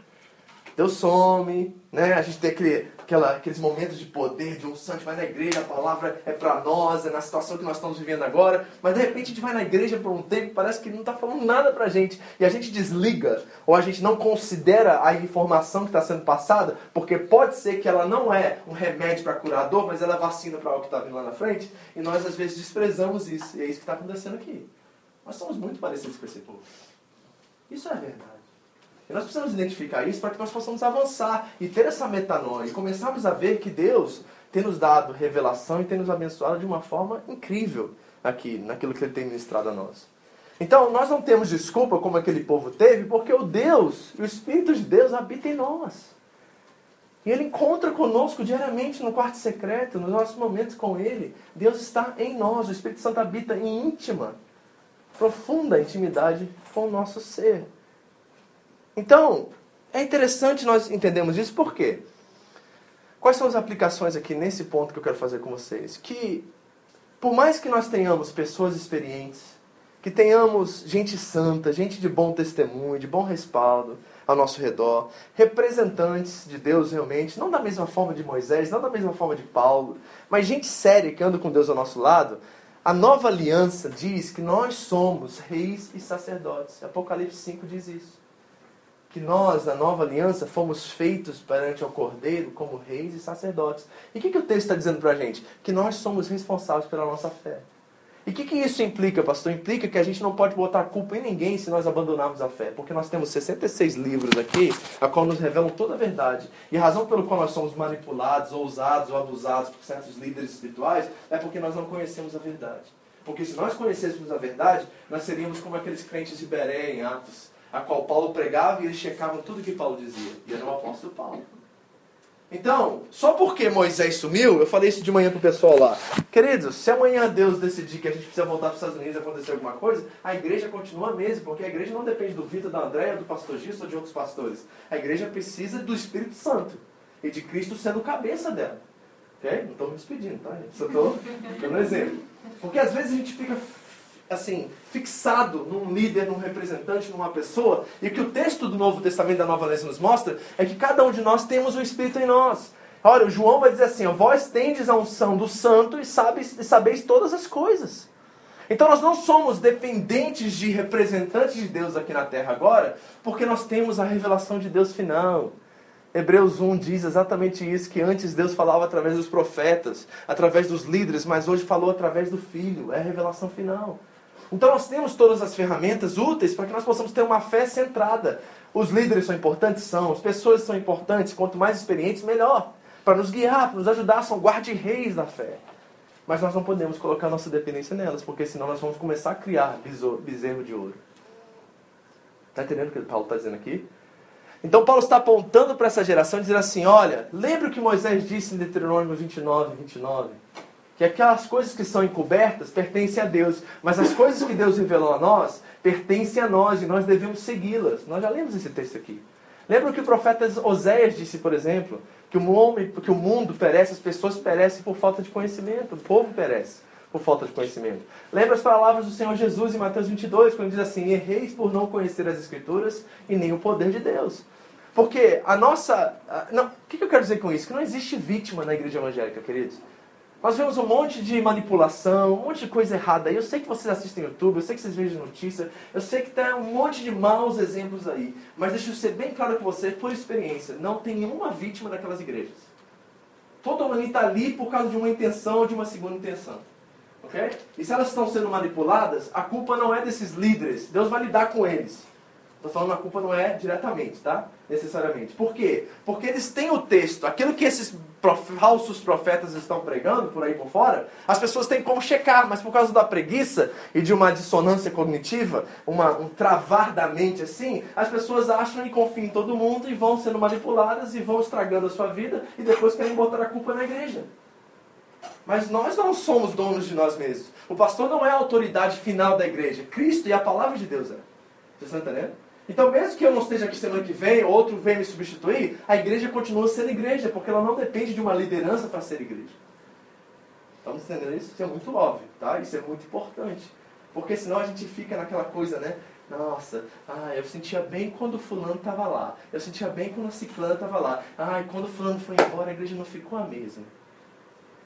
Deus some, né? A gente tem aquele, aquela, aqueles momentos de poder, de unção, a gente vai na igreja, a palavra é para nós, é na situação que nós estamos vivendo agora, mas de repente a gente vai na igreja por um tempo, parece que não está falando nada para a gente, e a gente desliga, ou a gente não considera a informação que está sendo passada, porque pode ser que ela não é um remédio para curar a dor, mas ela é vacina para algo que está vindo lá na frente, e nós às vezes desprezamos isso, e é isso que está acontecendo aqui. Nós somos muito parecidos com esse povo. Isso é verdade. E nós precisamos identificar isso para que nós possamos avançar e ter essa metanoia e começarmos a ver que Deus tem nos dado revelação e tem nos abençoado de uma forma incrível aqui, naquilo que Ele tem ministrado a nós. Então, nós não temos desculpa como aquele povo teve, porque o Deus, o Espírito de Deus habita em nós. E Ele encontra conosco diariamente no quarto secreto, nos nossos momentos com Ele. Deus está em nós, o Espírito Santo habita em íntima, profunda intimidade com o nosso ser. Então, é interessante nós entendermos isso, por quê? Quais são as aplicações aqui nesse ponto que eu quero fazer com vocês? Que, por mais que nós tenhamos pessoas experientes, que tenhamos gente santa, gente de bom testemunho, de bom respaldo ao nosso redor, representantes de Deus realmente, não da mesma forma de Moisés, não da mesma forma de Paulo, mas gente séria que anda com Deus ao nosso lado, a nova aliança diz que nós somos reis e sacerdotes. Apocalipse 5 diz isso que nós, na nova aliança, fomos feitos perante o Cordeiro como reis e sacerdotes. E o que, que o texto está dizendo para a gente? Que nós somos responsáveis pela nossa fé. E o que, que isso implica, pastor? Implica que a gente não pode botar culpa em ninguém se nós abandonarmos a fé. Porque nós temos 66 livros aqui, a qual nos revelam toda a verdade. E a razão pelo qual nós somos manipulados, ousados ou abusados por certos líderes espirituais é porque nós não conhecemos a verdade. Porque se nós conhecêssemos a verdade, nós seríamos como aqueles crentes de Beré em Atos, a qual Paulo pregava e eles checavam tudo que Paulo dizia. E era o apóstolo Paulo. Então, só porque Moisés sumiu, eu falei isso de manhã pro pessoal lá. Queridos, se amanhã Deus decidir que a gente precisa voltar para os Estados Unidos e acontecer alguma coisa, a igreja continua mesmo, porque a igreja não depende do Vitor, da Andréia, do pastor Gilson ou de outros pastores. A igreja precisa do Espírito Santo e de Cristo sendo cabeça dela. Ok? Não estou me despedindo, tá? Só estou dando exemplo. Porque às vezes a gente fica assim, fixado num líder, num representante, numa pessoa, e que o texto do Novo Testamento da Nova Aliança nos mostra é que cada um de nós temos o Espírito em nós. Olha, o João vai dizer assim: ó, vós tendes a unção do santo e, sabes, e sabeis todas as coisas. Então nós não somos dependentes de representantes de Deus aqui na terra agora, porque nós temos a revelação de Deus final. Hebreus 1 diz exatamente isso, que antes Deus falava através dos profetas, através dos líderes, mas hoje falou através do Filho, é a revelação final. Então nós temos todas as ferramentas úteis para que nós possamos ter uma fé centrada. Os líderes são importantes? São. As pessoas são importantes. Quanto mais experientes, melhor. Para nos guiar, para nos ajudar, são guarda-reis da fé. Mas nós não podemos colocar nossa dependência nelas, porque senão nós vamos começar a criar bezerro de ouro. Está entendendo o que Paulo está dizendo aqui? Então Paulo está apontando para essa geração dizendo assim, olha, lembra o que Moisés disse em Deuteronômio 29, 29? Que aquelas coisas que são encobertas pertencem a Deus, mas as coisas que Deus revelou a nós pertencem a nós e nós devemos segui-las. Nós já lemos esse texto aqui. Lembra que o profeta Oséias disse, por exemplo, que o, homem, que o mundo perece, as pessoas perecem por falta de conhecimento, o povo perece por falta de conhecimento. Lembra as palavras do Senhor Jesus em Mateus 22, quando diz assim: Erreis por não conhecer as Escrituras e nem o poder de Deus. Porque a nossa. Não, o que eu quero dizer com isso? Que não existe vítima na igreja evangélica, queridos. Nós vemos um monte de manipulação, um monte de coisa errada aí. Eu sei que vocês assistem YouTube, eu sei que vocês veem notícia, eu sei que tem um monte de maus exemplos aí. Mas deixa eu ser bem claro com você, por experiência, não tem nenhuma vítima daquelas igrejas. Todo mundo está ali por causa de uma intenção ou de uma segunda intenção. Ok? E se elas estão sendo manipuladas, a culpa não é desses líderes. Deus vai lidar com eles. Estou falando a culpa não é diretamente, tá? Necessariamente. Por quê? Porque eles têm o texto, aquilo que esses prof... falsos profetas estão pregando por aí por fora, as pessoas têm como checar, mas por causa da preguiça e de uma dissonância cognitiva, uma, um travar da mente assim, as pessoas acham e confiam em todo mundo e vão sendo manipuladas e vão estragando a sua vida e depois querem botar a culpa na igreja. Mas nós não somos donos de nós mesmos. O pastor não é a autoridade final da igreja. Cristo e a palavra de Deus é. Vocês estão entendendo? Então, mesmo que eu não esteja aqui semana que vem, outro venha me substituir, a igreja continua sendo igreja, porque ela não depende de uma liderança para ser igreja. Estamos entendendo isso? Isso é muito óbvio, tá? Isso é muito importante. Porque senão a gente fica naquela coisa, né? Nossa, ah, eu sentia bem quando fulano estava lá. Eu sentia bem quando a ciclana estava lá. Ah, e quando fulano foi embora, a igreja não ficou a mesma.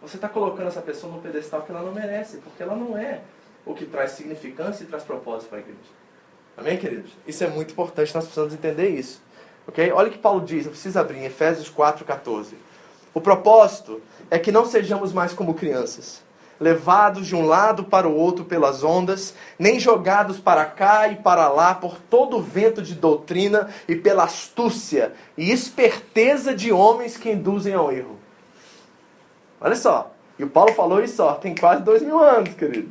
Você está colocando essa pessoa no pedestal que ela não merece, porque ela não é o que traz significância e traz propósito para a igreja. Amém, queridos? Isso é muito importante, nós precisamos entender isso. Ok? Olha o que Paulo diz, eu preciso abrir em Efésios 4,14. O propósito é que não sejamos mais como crianças, levados de um lado para o outro pelas ondas, nem jogados para cá e para lá por todo o vento de doutrina e pela astúcia e esperteza de homens que induzem ao erro. Olha só. E o Paulo falou isso, ó, tem quase dois mil anos, querido.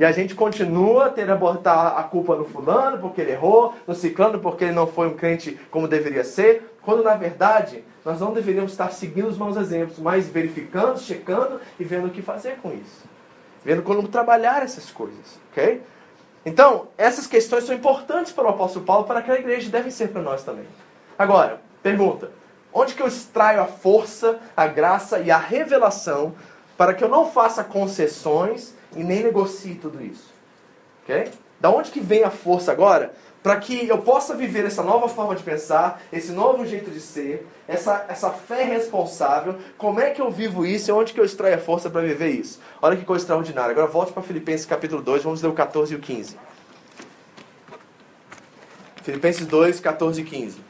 E a gente continua tendo a botar a culpa no fulano porque ele errou, no ciclano porque ele não foi um crente como deveria ser, quando na verdade nós não deveríamos estar seguindo os maus exemplos, mas verificando, checando e vendo o que fazer com isso. Vendo como trabalhar essas coisas, ok? Então, essas questões são importantes para o apóstolo Paulo, para aquela igreja, devem ser para nós também. Agora, pergunta: Onde que eu extraio a força, a graça e a revelação para que eu não faça concessões e nem negocie tudo isso? Ok? Da onde que vem a força agora? Para que eu possa viver essa nova forma de pensar, esse novo jeito de ser, essa, essa fé responsável. Como é que eu vivo isso e onde que eu extraio a força para viver isso? Olha que coisa extraordinária. Agora volte para Filipenses capítulo 2, vamos ler o 14 e o 15. Filipenses 2, 14 e 15.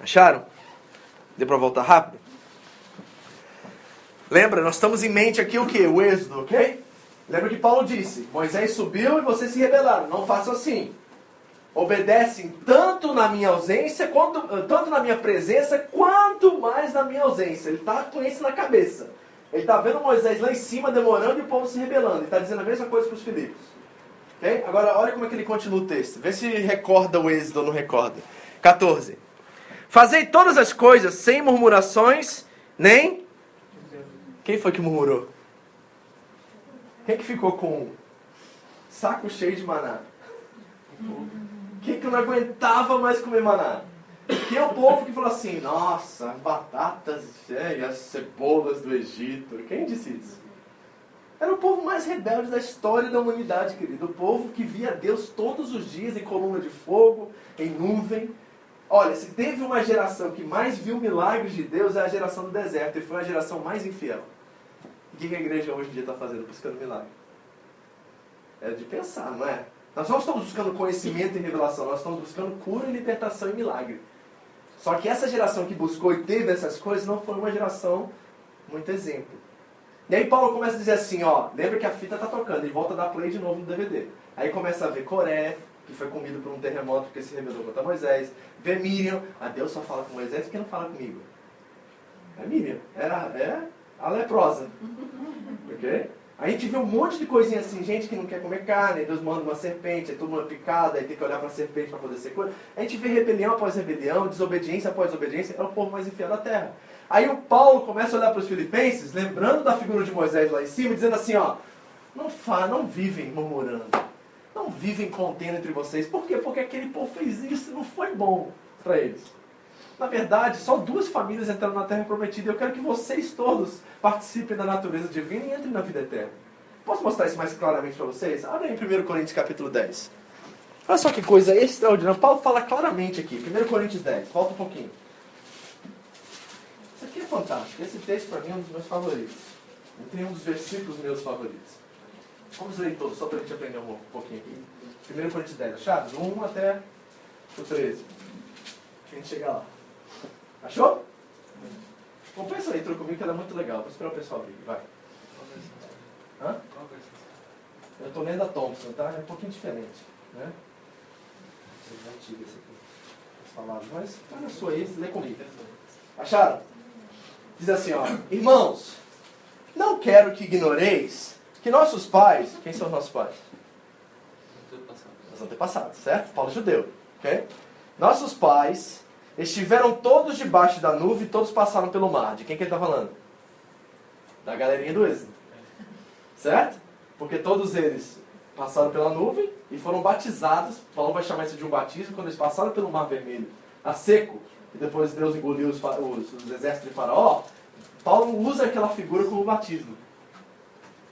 Acharam? Deu para voltar rápido? Lembra, nós estamos em mente aqui o que? O êxodo, ok? Lembra que Paulo disse: Moisés subiu e vocês se rebelaram. Não façam assim. Obedecem tanto na minha ausência, quanto, tanto na minha presença, quanto mais na minha ausência. Ele está com isso na cabeça. Ele está vendo Moisés lá em cima demorando e o povo se rebelando. Ele está dizendo a mesma coisa para os filhos. Okay? Agora, olha como é que ele continua o texto. Vê se recorda o êxodo ou não recorda. 14. Fazei todas as coisas sem murmurações, nem. Quem foi que murmurou? Quem que ficou com saco cheio de maná? Quem que não aguentava mais comer maná? Quem é o povo que falou assim, nossa, batatas é, e as cebolas do Egito? Quem disse isso? Era o povo mais rebelde da história da humanidade, querido. O povo que via Deus todos os dias em coluna de fogo, em nuvem, Olha, se teve uma geração que mais viu milagres de Deus, é a geração do deserto, e foi a geração mais infiel. O que a igreja hoje em dia está fazendo? Buscando milagre. É de pensar, não é? Nós não estamos buscando conhecimento e revelação, nós estamos buscando cura, libertação e milagre. Só que essa geração que buscou e teve essas coisas não foi uma geração muito exemplo. E aí Paulo começa a dizer assim, ó, lembra que a fita está tocando, e volta a dar play de novo no DVD. Aí começa a ver Coré, que foi comido por um terremoto porque se rebelou contra Moisés. Vê Miriam, a Deus só fala com Moisés porque não fala comigo. É Miriam, era, é a leprosa. Ok? A gente vê um monte de coisinha assim, gente que não quer comer carne, Deus manda uma serpente, aí todo mundo é picado, aí tem que olhar para a serpente para poder ser coisa. A gente vê rebelião após rebelião, desobediência após desobediência, é o povo mais enfiado da terra. Aí o Paulo começa a olhar para os filipenses, lembrando da figura de Moisés lá em cima, dizendo assim, ó, não, fa, não vivem murmurando não vivem contendo entre vocês. Por quê? Porque aquele povo fez isso e não foi bom para eles. Na verdade, só duas famílias entraram na Terra Prometida. Eu quero que vocês todos participem da natureza divina e entrem na vida eterna. Posso mostrar isso mais claramente para vocês? Abre em 1 Coríntios capítulo 10. Olha só que coisa extraordinária. Paulo fala claramente aqui. 1 Coríntios 10. Volta um pouquinho. Isso aqui é fantástico. Esse texto para mim é um dos meus favoritos. Eu tenho um dos versículos meus favoritos. Vamos ler todos, só para a gente aprender um pouquinho aqui. 1 Coríntios 10, achados? Do 1 até o 13. A gente chegar lá. Achou? Compensa a leitura comigo que ela é muito legal. Vou esperar o pessoal abrir. Vai. Hã? Eu estou lendo a Thompson, tá? É um pouquinho diferente. Né? Já tive esse aqui, as palavras, mas na sua aí, lê comigo. Acharam? Diz assim, ó. Irmãos, não quero que ignoreis que nossos pais. Quem são os nossos pais? Os antepassados, certo? Paulo é judeu. ok? Nossos pais estiveram todos debaixo da nuvem todos passaram pelo mar. De quem que ele está falando? Da galerinha do Êxodo. Certo? Porque todos eles passaram pela nuvem e foram batizados. Paulo vai chamar isso de um batismo quando eles passaram pelo mar vermelho a seco. E depois Deus engoliu os, os, os exércitos de Faraó. Paulo usa aquela figura como batismo.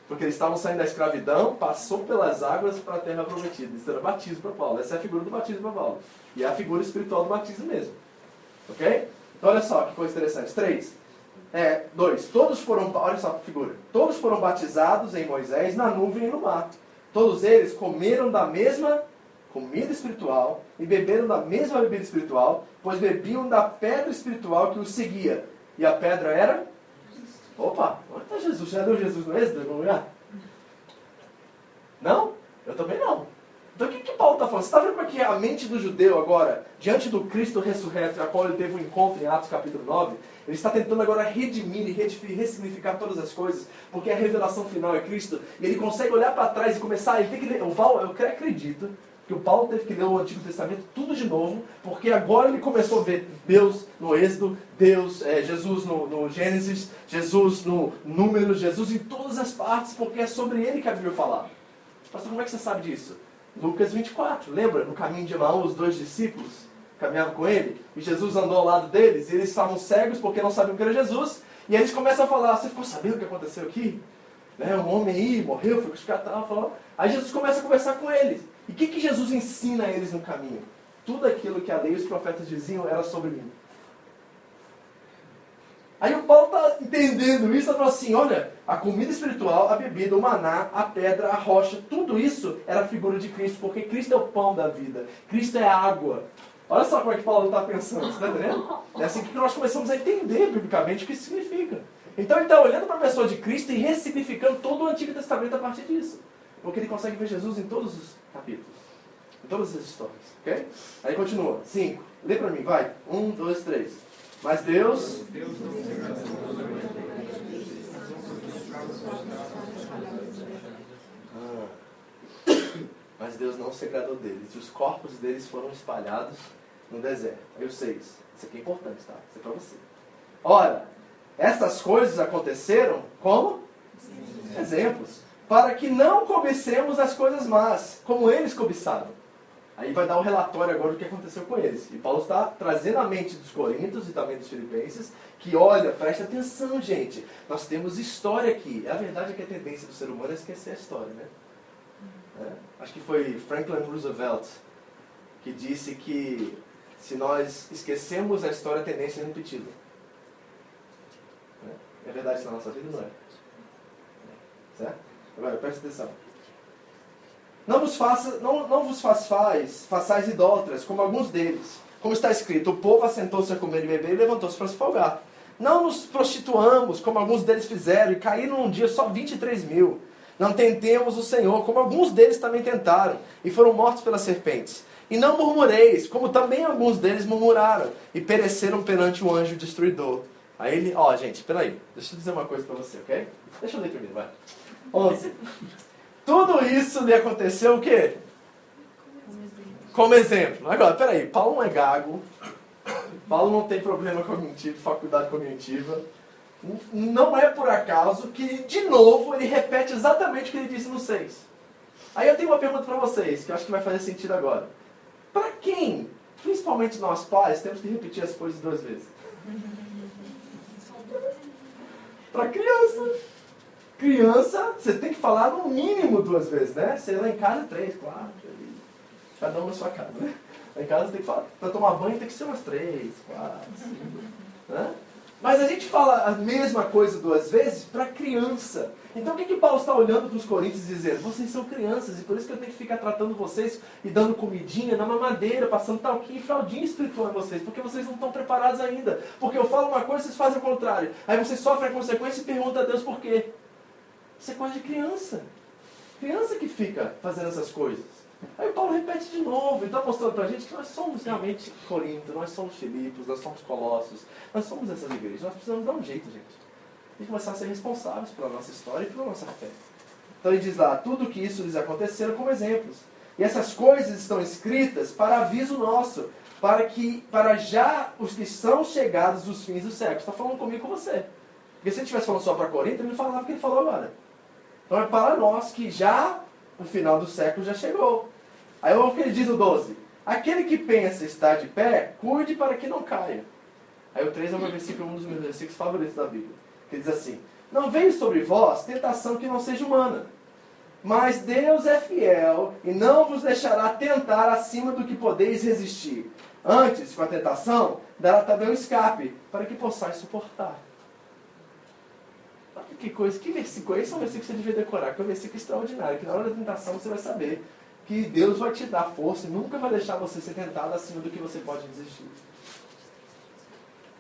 Porque eles estavam saindo da escravidão, passou pelas águas para a terra prometida. Isso era batismo para Paulo. Essa é a figura do batismo para Paulo. E é a figura espiritual do batismo mesmo. Ok? Então olha só que coisa interessante. Três. É, dois. Todos foram. Olha só que figura. Todos foram batizados em Moisés na nuvem e no mar. Todos eles comeram da mesma comida espiritual e beberam da mesma bebida espiritual, pois bebiam da pedra espiritual que os seguia. E a pedra era Opa, onde está Jesus? Já deu Jesus no êxodo algum lugar? Não? Eu também não. Então o que, que Paulo está falando? Você está vendo como é que a mente do judeu agora, diante do Cristo ressurreto, a qual ele teve um encontro em Atos capítulo 9, ele está tentando agora redimir e ressignificar todas as coisas, porque a revelação final é Cristo, e ele consegue olhar para trás e começar, ele tem que ler, o Paulo, eu acredito, que o Paulo teve que ler o Antigo Testamento tudo de novo, porque agora ele começou a ver Deus no Êxodo, Deus, é, Jesus no, no, Gênesis, Jesus no Número, Jesus em todas as partes, porque é sobre ele que a Bíblia fala. Pastor, como é que você sabe disso? Lucas 24, lembra? No caminho de Emaús, os dois discípulos caminhavam com ele, e Jesus andou ao lado deles, e eles estavam cegos porque não sabiam que era Jesus, e eles começam a falar, você ficou sabendo o que aconteceu aqui? Né, um homem aí morreu, foi crucificado, falando. Aí Jesus começa a conversar com eles. E o que, que Jesus ensina a eles no caminho? Tudo aquilo que a lei e os profetas diziam era sobre mim. Aí o Paulo está entendendo isso, e fala assim, olha, a comida espiritual, a bebida, o maná, a pedra, a rocha, tudo isso era figura de Cristo, porque Cristo é o pão da vida, Cristo é a água. Olha só como é que Paulo está pensando, você está entendendo? É assim que nós começamos a entender biblicamente o que isso significa. Então ele está olhando para a pessoa de Cristo e ressignificando todo o Antigo Testamento a partir disso. Porque ele consegue ver Jesus em todos os capítulos. Em todas as histórias. Ok? Aí continua. Cinco. Lê para mim, vai. Um, dois, três. Mas Deus. Ah. Mas Deus não se agradou deles. E os corpos deles foram espalhados no deserto. Aí o seis. Isso aqui é importante, tá? Isso é para você. Ora, essas coisas aconteceram como? Exemplos para que não cobicemos as coisas más, como eles cobiçaram. Aí vai dar um relatório agora do que aconteceu com eles. E Paulo está trazendo a mente dos Coríntios e também dos Filipenses, que olha, presta atenção, gente. Nós temos história aqui. A verdade é que a tendência do ser humano é esquecer a história, né? É? Acho que foi Franklin Roosevelt que disse que se nós esquecemos a história, a tendência é repeti-la. É? é verdade isso na nossa vida, não é? Certo? Agora, presta atenção. Não vos, faça, não, não vos faz, façais idólatras, como alguns deles. Como está escrito, o povo assentou-se a comer e beber e levantou-se para se folgar. Não nos prostituamos, como alguns deles fizeram, e caíram num dia só 23 mil. Não tentemos o Senhor, como alguns deles também tentaram, e foram mortos pelas serpentes. E não murmureis, como também alguns deles murmuraram, e pereceram perante o anjo destruidor. Aí ele, ó, gente, peraí, deixa eu dizer uma coisa para você, ok? Deixa eu ler primeiro, vai. 11. Tudo isso lhe aconteceu o quê? Como exemplo. Agora, peraí, Paulo não é gago. Paulo não tem problema cognitivo, faculdade cognitiva. Não é por acaso que, de novo, ele repete exatamente o que ele disse no 6. Aí eu tenho uma pergunta para vocês, que eu acho que vai fazer sentido agora. Para quem, principalmente nós pais, temos que repetir as coisas duas vezes? Para criança criança, você tem que falar no mínimo duas vezes, né? Você lá em casa, três, quatro, cada um na sua casa, né? Lá em casa tem que falar, para tomar banho tem que ser umas três, quatro, cinco, né? Mas a gente fala a mesma coisa duas vezes para criança. Então o que, que Paulo está olhando para os coríntios e dizendo? Vocês são crianças e por isso que eu tenho que ficar tratando vocês e dando comidinha na mamadeira, passando talquinho e fraldinha espiritual em vocês, porque vocês não estão preparados ainda. Porque eu falo uma coisa, vocês fazem o contrário. Aí vocês sofrem a consequência e perguntam a Deus por quê. Isso é coisa de criança. Criança que fica fazendo essas coisas. Aí o Paulo repete de novo e está mostrando para a gente que nós somos realmente Corinto, nós somos Filipos, nós somos Colossos, nós somos essas igrejas. Nós precisamos dar um jeito, gente. E começar a ser responsáveis pela nossa história e pela nossa fé. Então ele diz lá, tudo que isso lhes aconteceram como exemplos. E essas coisas estão escritas para aviso nosso, para que para já os que são chegados dos fins dos séculos. Está falando comigo com você. Porque se ele estivesse falando só para Corinto, ele não falava o que ele falou agora. Então é para nós que já o final do século já chegou. Aí o que ele diz no 12. Aquele que pensa estar de pé, cuide para que não caia. Aí o 3 é o meu versículo, um dos meus versículos favoritos da Bíblia. Que diz assim: Não veio sobre vós tentação que não seja humana. Mas Deus é fiel e não vos deixará tentar acima do que podeis resistir. Antes, com a tentação, dará também um escape, para que possais suportar. Que coisa, que versículo. Esse é um versículo que você devia decorar, que é um versículo extraordinário, que na hora da tentação você vai saber que Deus vai te dar força e nunca vai deixar você ser tentado acima do que você pode resistir.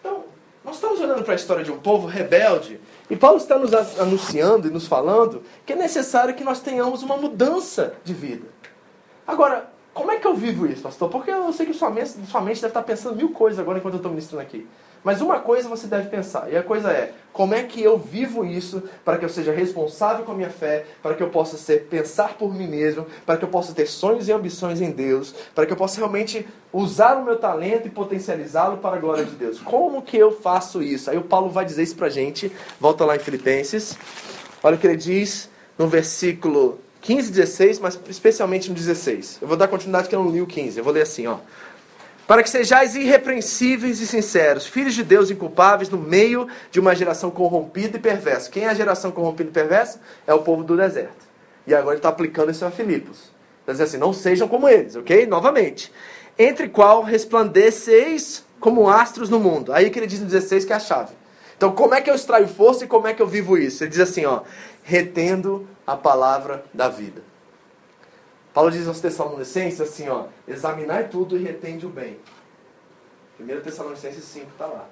Então, nós estamos olhando para a história de um povo rebelde e Paulo está nos anunciando e nos falando que é necessário que nós tenhamos uma mudança de vida. Agora, como é que eu vivo isso, pastor? Porque eu sei que sua mente, sua mente deve estar pensando mil coisas agora enquanto eu estou ministrando aqui. Mas uma coisa você deve pensar, e a coisa é: como é que eu vivo isso para que eu seja responsável com a minha fé, para que eu possa ser pensar por mim mesmo, para que eu possa ter sonhos e ambições em Deus, para que eu possa realmente usar o meu talento e potencializá-lo para a glória de Deus? Como que eu faço isso? Aí o Paulo vai dizer isso para a gente, volta lá em Filipenses, olha o que ele diz no versículo 15 e 16, mas especialmente no 16. Eu vou dar continuidade que eu não li o 15, eu vou ler assim, ó para que sejais irrepreensíveis e sinceros, filhos de Deus inculpáveis no meio de uma geração corrompida e perversa. Quem é a geração corrompida e perversa? É o povo do deserto. E agora ele está aplicando isso a Filipos. Está dizendo assim, não sejam como eles, ok? Novamente. Entre qual resplandeceis como astros no mundo. Aí que ele diz no 16 que é a chave. Então, como é que eu extraio força e como é que eu vivo isso? Ele diz assim, ó, retendo a palavra da vida. Paulo diz aos Tessalonicenses assim, ó, examinai tudo e retende o bem. 1 Tessalonicenses 5 está lá.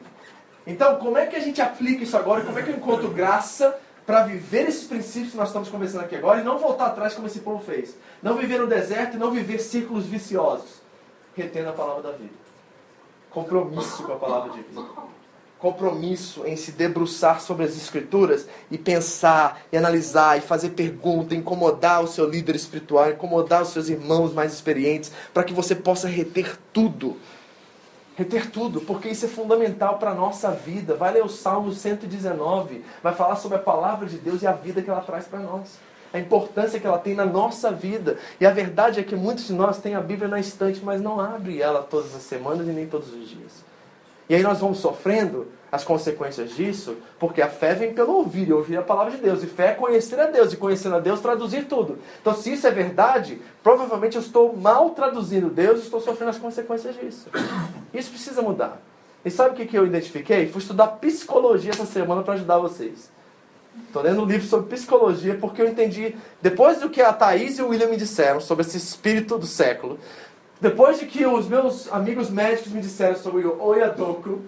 Então, como é que a gente aplica isso agora? Como é que eu encontro graça para viver esses princípios que nós estamos conversando aqui agora e não voltar atrás como esse povo fez? Não viver no deserto e não viver círculos viciosos. Retendo a palavra da vida. Compromisso com a palavra de vida compromisso em se debruçar sobre as Escrituras e pensar, e analisar, e fazer pergunta, incomodar o seu líder espiritual, incomodar os seus irmãos mais experientes, para que você possa reter tudo. Reter tudo, porque isso é fundamental para a nossa vida. Vai ler o Salmo 119, vai falar sobre a palavra de Deus e a vida que ela traz para nós. A importância que ela tem na nossa vida. E a verdade é que muitos de nós têm a Bíblia na estante, mas não abre ela todas as semanas e nem todos os dias. E aí nós vamos sofrendo as consequências disso, porque a fé vem pelo ouvir e ouvir a palavra de Deus. E fé é conhecer a Deus, e conhecendo a Deus, traduzir tudo. Então, se isso é verdade, provavelmente eu estou mal traduzindo Deus e estou sofrendo as consequências disso. Isso precisa mudar. E sabe o que eu identifiquei? Fui estudar psicologia essa semana para ajudar vocês. Estou lendo um livro sobre psicologia porque eu entendi, depois do que a Thaís e o William me disseram sobre esse espírito do século, depois de que os meus amigos médicos me disseram sobre o Oyadoku,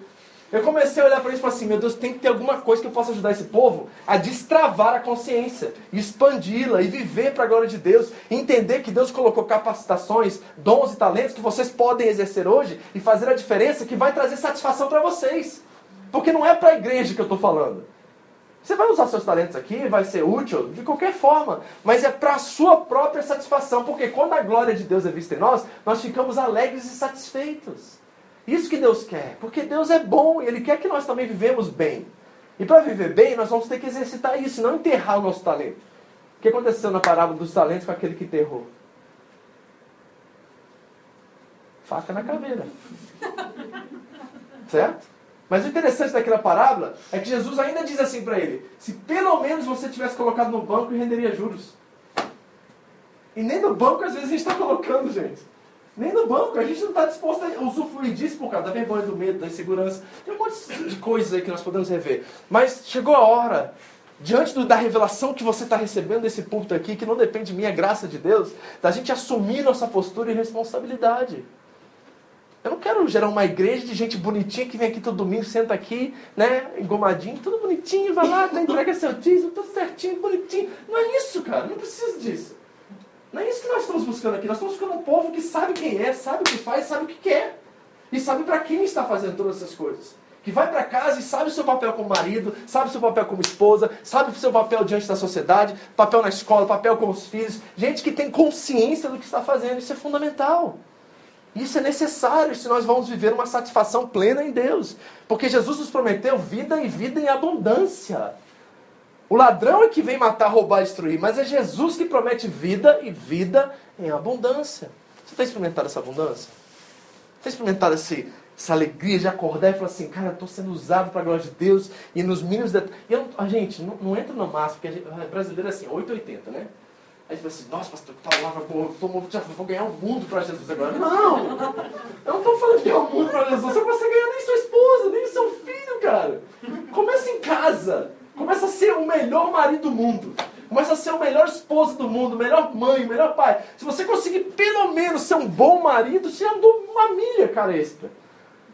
eu comecei a olhar para isso e falar assim: meu Deus, tem que ter alguma coisa que eu possa ajudar esse povo a destravar a consciência, expandi-la e viver para a glória de Deus. Entender que Deus colocou capacitações, dons e talentos que vocês podem exercer hoje e fazer a diferença que vai trazer satisfação para vocês. Porque não é para a igreja que eu estou falando. Você vai usar seus talentos aqui, vai ser útil de qualquer forma, mas é para a sua própria satisfação, porque quando a glória de Deus é vista em nós, nós ficamos alegres e satisfeitos. Isso que Deus quer, porque Deus é bom e Ele quer que nós também vivemos bem. E para viver bem, nós vamos ter que exercitar isso, não enterrar o nosso talento. O que aconteceu na parábola dos talentos com aquele que enterrou? Faca na caveira. Certo? Mas o interessante daquela parábola é que Jesus ainda diz assim para ele: se pelo menos você tivesse colocado no banco, renderia juros. E nem no banco às vezes a gente está colocando, gente. Nem no banco, a gente não está disposto a usufruir disso por causa da vergonha, do medo, da insegurança. Tem um monte de coisas aí que nós podemos rever. Mas chegou a hora, diante do, da revelação que você está recebendo desse púlpito aqui, que não depende de mim, é graça de Deus, da gente assumir nossa postura e responsabilidade. Eu não quero gerar uma igreja de gente bonitinha que vem aqui todo domingo, senta aqui, né, engomadinho, tudo bonitinho, vai lá, entrega seu dízimo, tudo certinho, bonitinho. Não é isso, cara, não precisa disso. Não é isso que nós estamos buscando aqui. Nós estamos buscando um povo que sabe quem é, sabe o que faz, sabe o que quer. E sabe para quem está fazendo todas essas coisas. Que vai para casa e sabe o seu papel como marido, sabe o seu papel como esposa, sabe o seu papel diante da sociedade, papel na escola, papel com os filhos. Gente que tem consciência do que está fazendo. Isso é fundamental. Isso é necessário se nós vamos viver uma satisfação plena em Deus. Porque Jesus nos prometeu vida e vida em abundância. O ladrão é que vem matar, roubar destruir, mas é Jesus que promete vida e vida em abundância. Você tem experimentado essa abundância? Tem experimentado esse, essa alegria de acordar e falar assim, cara, eu estou sendo usado para a glória de Deus e nos mínimos detalhes. E eu, a gente, não, não entra no máximo, porque a gente, brasileiro é assim, 880, né? Aí você fala assim, nossa, pastor, que palavra boa, eu vou ganhar o mundo para Jesus agora. Não! Eu não estou falando de ganhar o mundo para Jesus, você não consegue ganhar nem sua esposa, nem seu filho, cara. Começa em casa. Começa a ser o melhor marido do mundo. Começa a ser o melhor esposo do mundo, melhor mãe, melhor pai. Se você conseguir pelo menos ser um bom marido, você andou uma milha, cara, extra.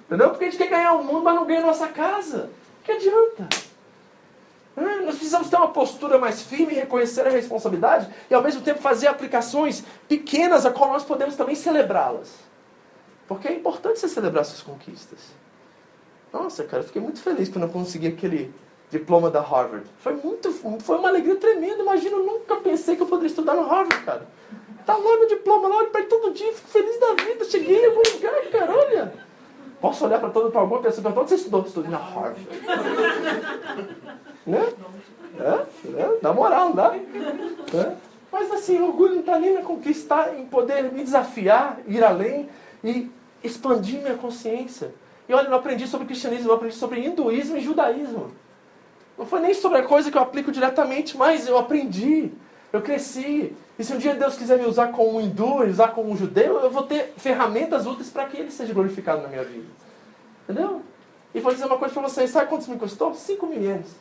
Entendeu? Porque a gente quer ganhar o mundo, mas não ganha a nossa casa. Que adianta? Nós precisamos ter uma postura mais firme, reconhecer a responsabilidade e ao mesmo tempo fazer aplicações pequenas a qual nós podemos também celebrá-las. Porque é importante você celebrar suas conquistas. Nossa, cara, eu fiquei muito feliz quando eu consegui aquele diploma da Harvard. Foi muito, foi uma alegria tremenda. Imagina, eu nunca pensei que eu poderia estudar no Harvard, cara. Tá lá meu diploma, lá, olho pra ele todo dia, fico feliz da vida. Cheguei em algum lugar, cara, olha. Posso olhar para todo para alguma pessoa e perguntar, onde você estudou? Estudei na Harvard. né? É, é, dá moral, dá? É. Mas assim, orgulho não está nem na conquistar, em poder me desafiar, ir além e expandir minha consciência. E olha, eu não aprendi sobre cristianismo, eu aprendi sobre hinduísmo e judaísmo. Não foi nem sobre a coisa que eu aplico diretamente, mas eu aprendi. Eu cresci. E se um dia Deus quiser me usar como um hindu, usar como um judeu, eu vou ter ferramentas úteis para que ele seja glorificado na minha vida. Entendeu? E vou dizer uma coisa para vocês: sabe quantos me custou? 5 mil ienes.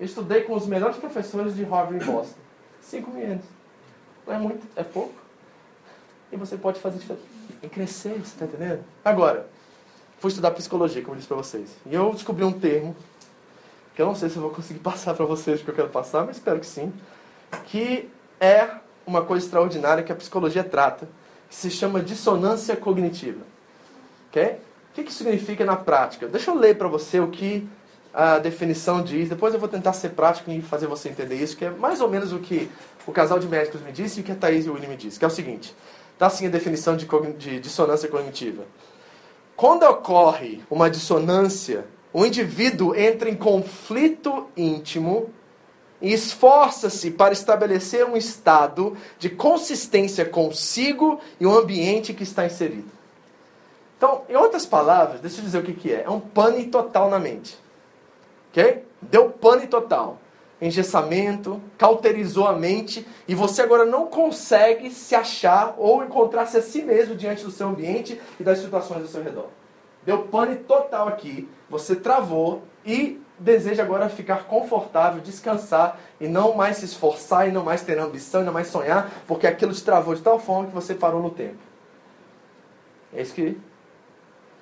Eu estudei com os melhores professores de Harvard em Boston. 5 mil ienes. Não é muito, é pouco. E você pode fazer diferença. Em crescer, você está entendendo? Agora, fui estudar psicologia, como eu disse para vocês. E eu descobri um termo que eu não sei se eu vou conseguir passar para vocês o que eu quero passar, mas espero que sim, que é uma coisa extraordinária que a psicologia trata, que se chama dissonância cognitiva. Ok? O que, que significa na prática? Deixa eu ler para você o que a definição diz, depois eu vou tentar ser prático e fazer você entender isso, que é mais ou menos o que o casal de médicos me disse e o que a Thaís e o William me disse, que é o seguinte, dá assim a definição de, de dissonância cognitiva. Quando ocorre uma dissonância o indivíduo entra em conflito íntimo e esforça-se para estabelecer um estado de consistência consigo e o ambiente que está inserido. Então, em outras palavras, deixa eu dizer o que, que é. É um pane total na mente. Ok? Deu pane total. Engessamento, cauterizou a mente e você agora não consegue se achar ou encontrar-se a si mesmo diante do seu ambiente e das situações ao seu redor. Deu pane total aqui, você travou e deseja agora ficar confortável, descansar e não mais se esforçar e não mais ter ambição e não mais sonhar, porque aquilo te travou de tal forma que você parou no tempo. É isso que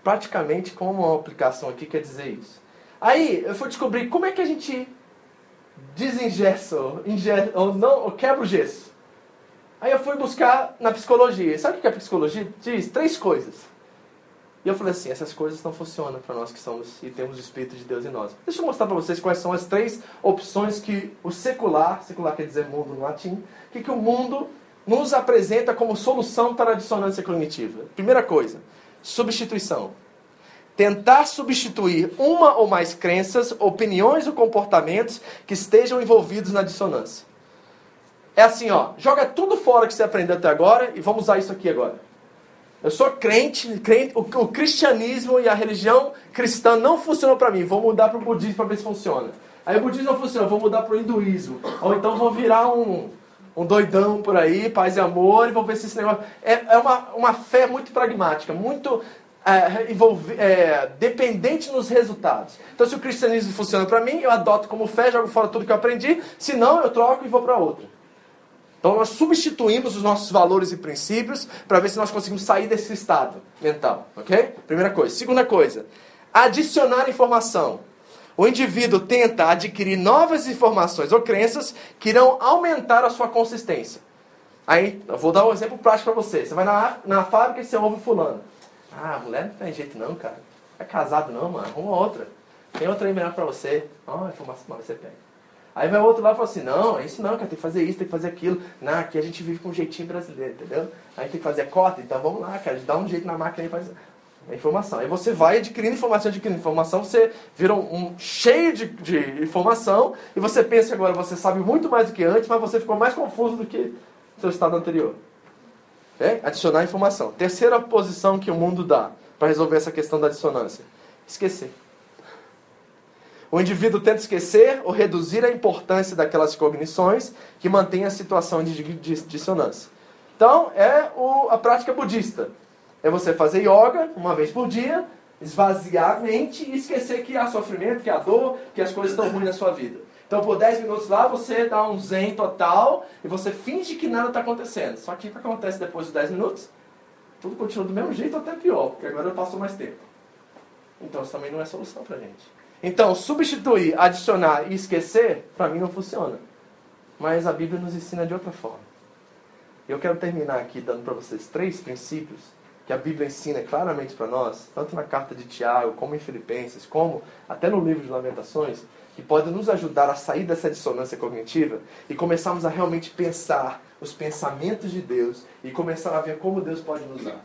praticamente como uma aplicação aqui quer dizer isso. Aí eu fui descobrir como é que a gente desengessa ou não, ou quebra o gesso. Aí eu fui buscar na psicologia. Sabe o que a psicologia diz? Três coisas. E eu falei assim, essas coisas não funcionam para nós que somos e temos o Espírito de Deus em nós. Deixa eu mostrar para vocês quais são as três opções que o secular, secular quer dizer mundo no latim, que, que o mundo nos apresenta como solução para a dissonância cognitiva. Primeira coisa, substituição. Tentar substituir uma ou mais crenças, opiniões ou comportamentos que estejam envolvidos na dissonância. É assim, ó, joga tudo fora que você aprendeu até agora e vamos usar isso aqui agora. Eu sou crente, crente o, o, cristianismo e a religião cristã não funcionou para mim. Vou mudar para o budismo para ver se funciona. Aí o budismo não funciona, vou mudar para o hinduísmo. Ou então vou virar um, um doidão por aí, paz e amor, e vou ver se esse negócio. É, é uma, uma fé muito pragmática, muito é, é, dependente nos resultados. Então, se o cristianismo funciona para mim, eu adoto como fé, jogo fora tudo que eu aprendi. Se não, eu troco e vou para outra. Então nós substituímos os nossos valores e princípios para ver se nós conseguimos sair desse estado mental, ok? Primeira coisa. Segunda coisa, adicionar informação. O indivíduo tenta adquirir novas informações ou crenças que irão aumentar a sua consistência. Aí, eu vou dar um exemplo prático para você. Você vai na, na fábrica e você ouve fulano. Ah, mulher não tem jeito não, cara. É casado não, mano. Arruma outra. Tem outra aí melhor para você. Ó, oh, informação mas você pega. Aí vai outro lá e fala assim, não, é isso não, cara, tem que fazer isso, tem que fazer aquilo. Não, aqui a gente vive com um jeitinho brasileiro, entendeu? Aí tem que fazer a cota, então vamos lá, cara, dá um jeito na máquina e faz a informação. Aí você vai adquirindo informação, adquirindo informação, você vira um, um cheio de, de, informação e você pensa que agora você sabe muito mais do que antes, mas você ficou mais confuso do que seu estado anterior. É? Adicionar informação. Terceira posição que o mundo dá para resolver essa questão da dissonância: esquecer. O indivíduo tenta esquecer ou reduzir a importância daquelas cognições que mantêm a situação de dissonância. Então, é o, a prática budista. É você fazer yoga uma vez por dia, esvaziar a mente e esquecer que há sofrimento, que há dor, que as coisas estão ruins na sua vida. Então, por 10 minutos lá, você dá um zen total e você finge que nada está acontecendo. Só que o que acontece depois dos 10 minutos? Tudo continua do mesmo jeito, até pior, porque agora passou mais tempo. Então, isso também não é solução para gente. Então, substituir, adicionar e esquecer, para mim não funciona. Mas a Bíblia nos ensina de outra forma. Eu quero terminar aqui dando para vocês três princípios que a Bíblia ensina claramente para nós, tanto na carta de Tiago, como em Filipenses, como até no livro de Lamentações, que podem nos ajudar a sair dessa dissonância cognitiva e começarmos a realmente pensar os pensamentos de Deus e começar a ver como Deus pode nos usar.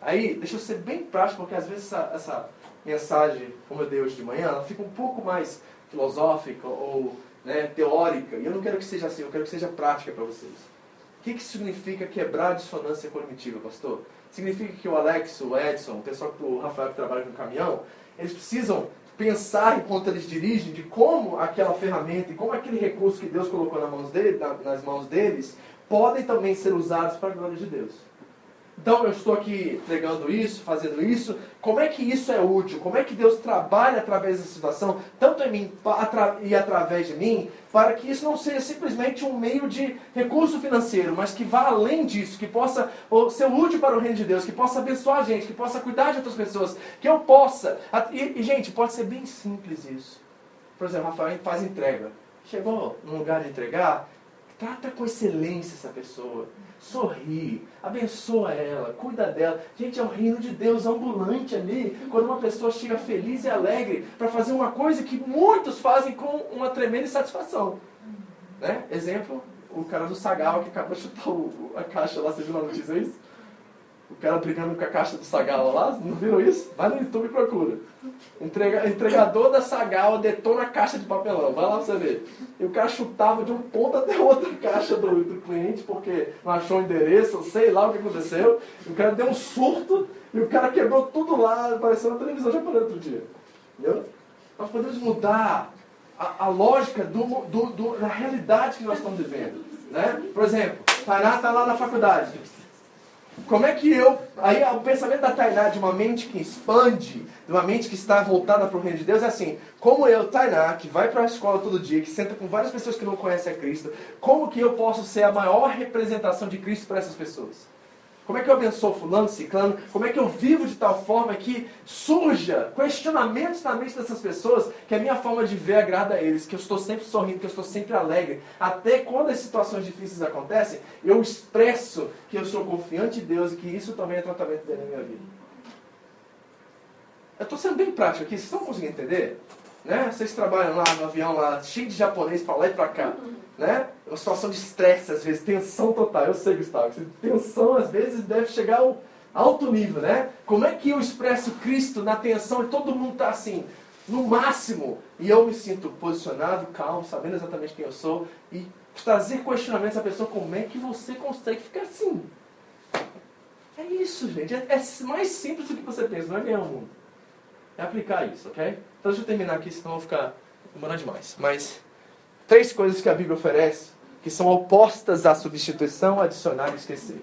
Aí, deixa eu ser bem prático, porque às vezes essa, essa mensagem, como hoje de manhã, ela fica um pouco mais filosófica ou né, teórica. E eu não quero que seja assim, eu quero que seja prática para vocês. O que, que significa quebrar a dissonância cognitiva, pastor? Significa que o Alex, o Edson, o pessoal, o Rafael que trabalha no caminhão, eles precisam pensar enquanto eles dirigem de como aquela ferramenta e como aquele recurso que Deus colocou nas mãos, dele, nas mãos deles podem também ser usados para a glória de Deus. Então eu estou aqui entregando isso, fazendo isso. Como é que isso é útil? Como é que Deus trabalha através dessa situação, tanto em mim e através de mim, para que isso não seja simplesmente um meio de recurso financeiro, mas que vá além disso, que possa ser útil para o reino de Deus, que possa abençoar a gente, que possa cuidar de outras pessoas, que eu possa. E, e gente, pode ser bem simples isso. Por exemplo, Rafael faz entrega. Chegou num lugar de entregar, trata com excelência essa pessoa sorri, abençoa ela, cuida dela. Gente, é o reino de Deus ambulante ali, quando uma pessoa chega feliz e alegre para fazer uma coisa que muitos fazem com uma tremenda insatisfação. Né? Exemplo, o cara do Sagal que acabou de chutar a caixa lá, você viu na notícia isso? O cara brigando com a caixa do Sagal lá, não viram isso? Vai no YouTube e procura. Entrega, entregador da Sagal detona a caixa de papelão, vai lá pra você ver. E o cara chutava de um ponto até outra caixa do, do cliente, porque não achou o endereço, sei lá o que aconteceu. E o cara deu um surto e o cara quebrou tudo lá, apareceu na televisão japonesa outro dia. Entendeu? Nós podemos mudar a, a lógica do, do, do, da realidade que nós estamos vivendo. Né? Por exemplo, Tainá está lá na faculdade como é que eu. Aí o pensamento da Tainá de uma mente que expande, de uma mente que está voltada para o reino de Deus, é assim: como eu, Tainá, que vai para a escola todo dia, que senta com várias pessoas que não conhecem a Cristo, como que eu posso ser a maior representação de Cristo para essas pessoas? Como é que eu abençoo fulano, ciclano? Como é que eu vivo de tal forma que surja questionamentos na mente dessas pessoas que a minha forma de ver agrada a eles, que eu estou sempre sorrindo, que eu estou sempre alegre. Até quando as situações difíceis acontecem, eu expresso que eu sou confiante em Deus e que isso também é tratamento dele na minha vida. Eu estou sendo bem prático aqui, vocês estão conseguindo entender? Né? Vocês trabalham lá no avião, lá, cheio de japonês para lá e para cá né? Uma situação de estresse, às vezes, tensão total. Eu sei, Gustavo, tensão às vezes deve chegar ao alto nível, né? Como é que eu expresso Cristo na tensão e todo mundo está assim, no máximo, e eu me sinto posicionado, calmo, sabendo exatamente quem eu sou, e trazer questionamentos à pessoa, como é que você consegue ficar assim? É isso, gente. É, é mais simples do que você pensa, não é ganhar o mundo. É aplicar isso, ok? Então deixa eu terminar aqui, senão eu vou ficar demorando demais. Mas Três coisas que a Bíblia oferece que são opostas à substituição, adicionar e esquecer.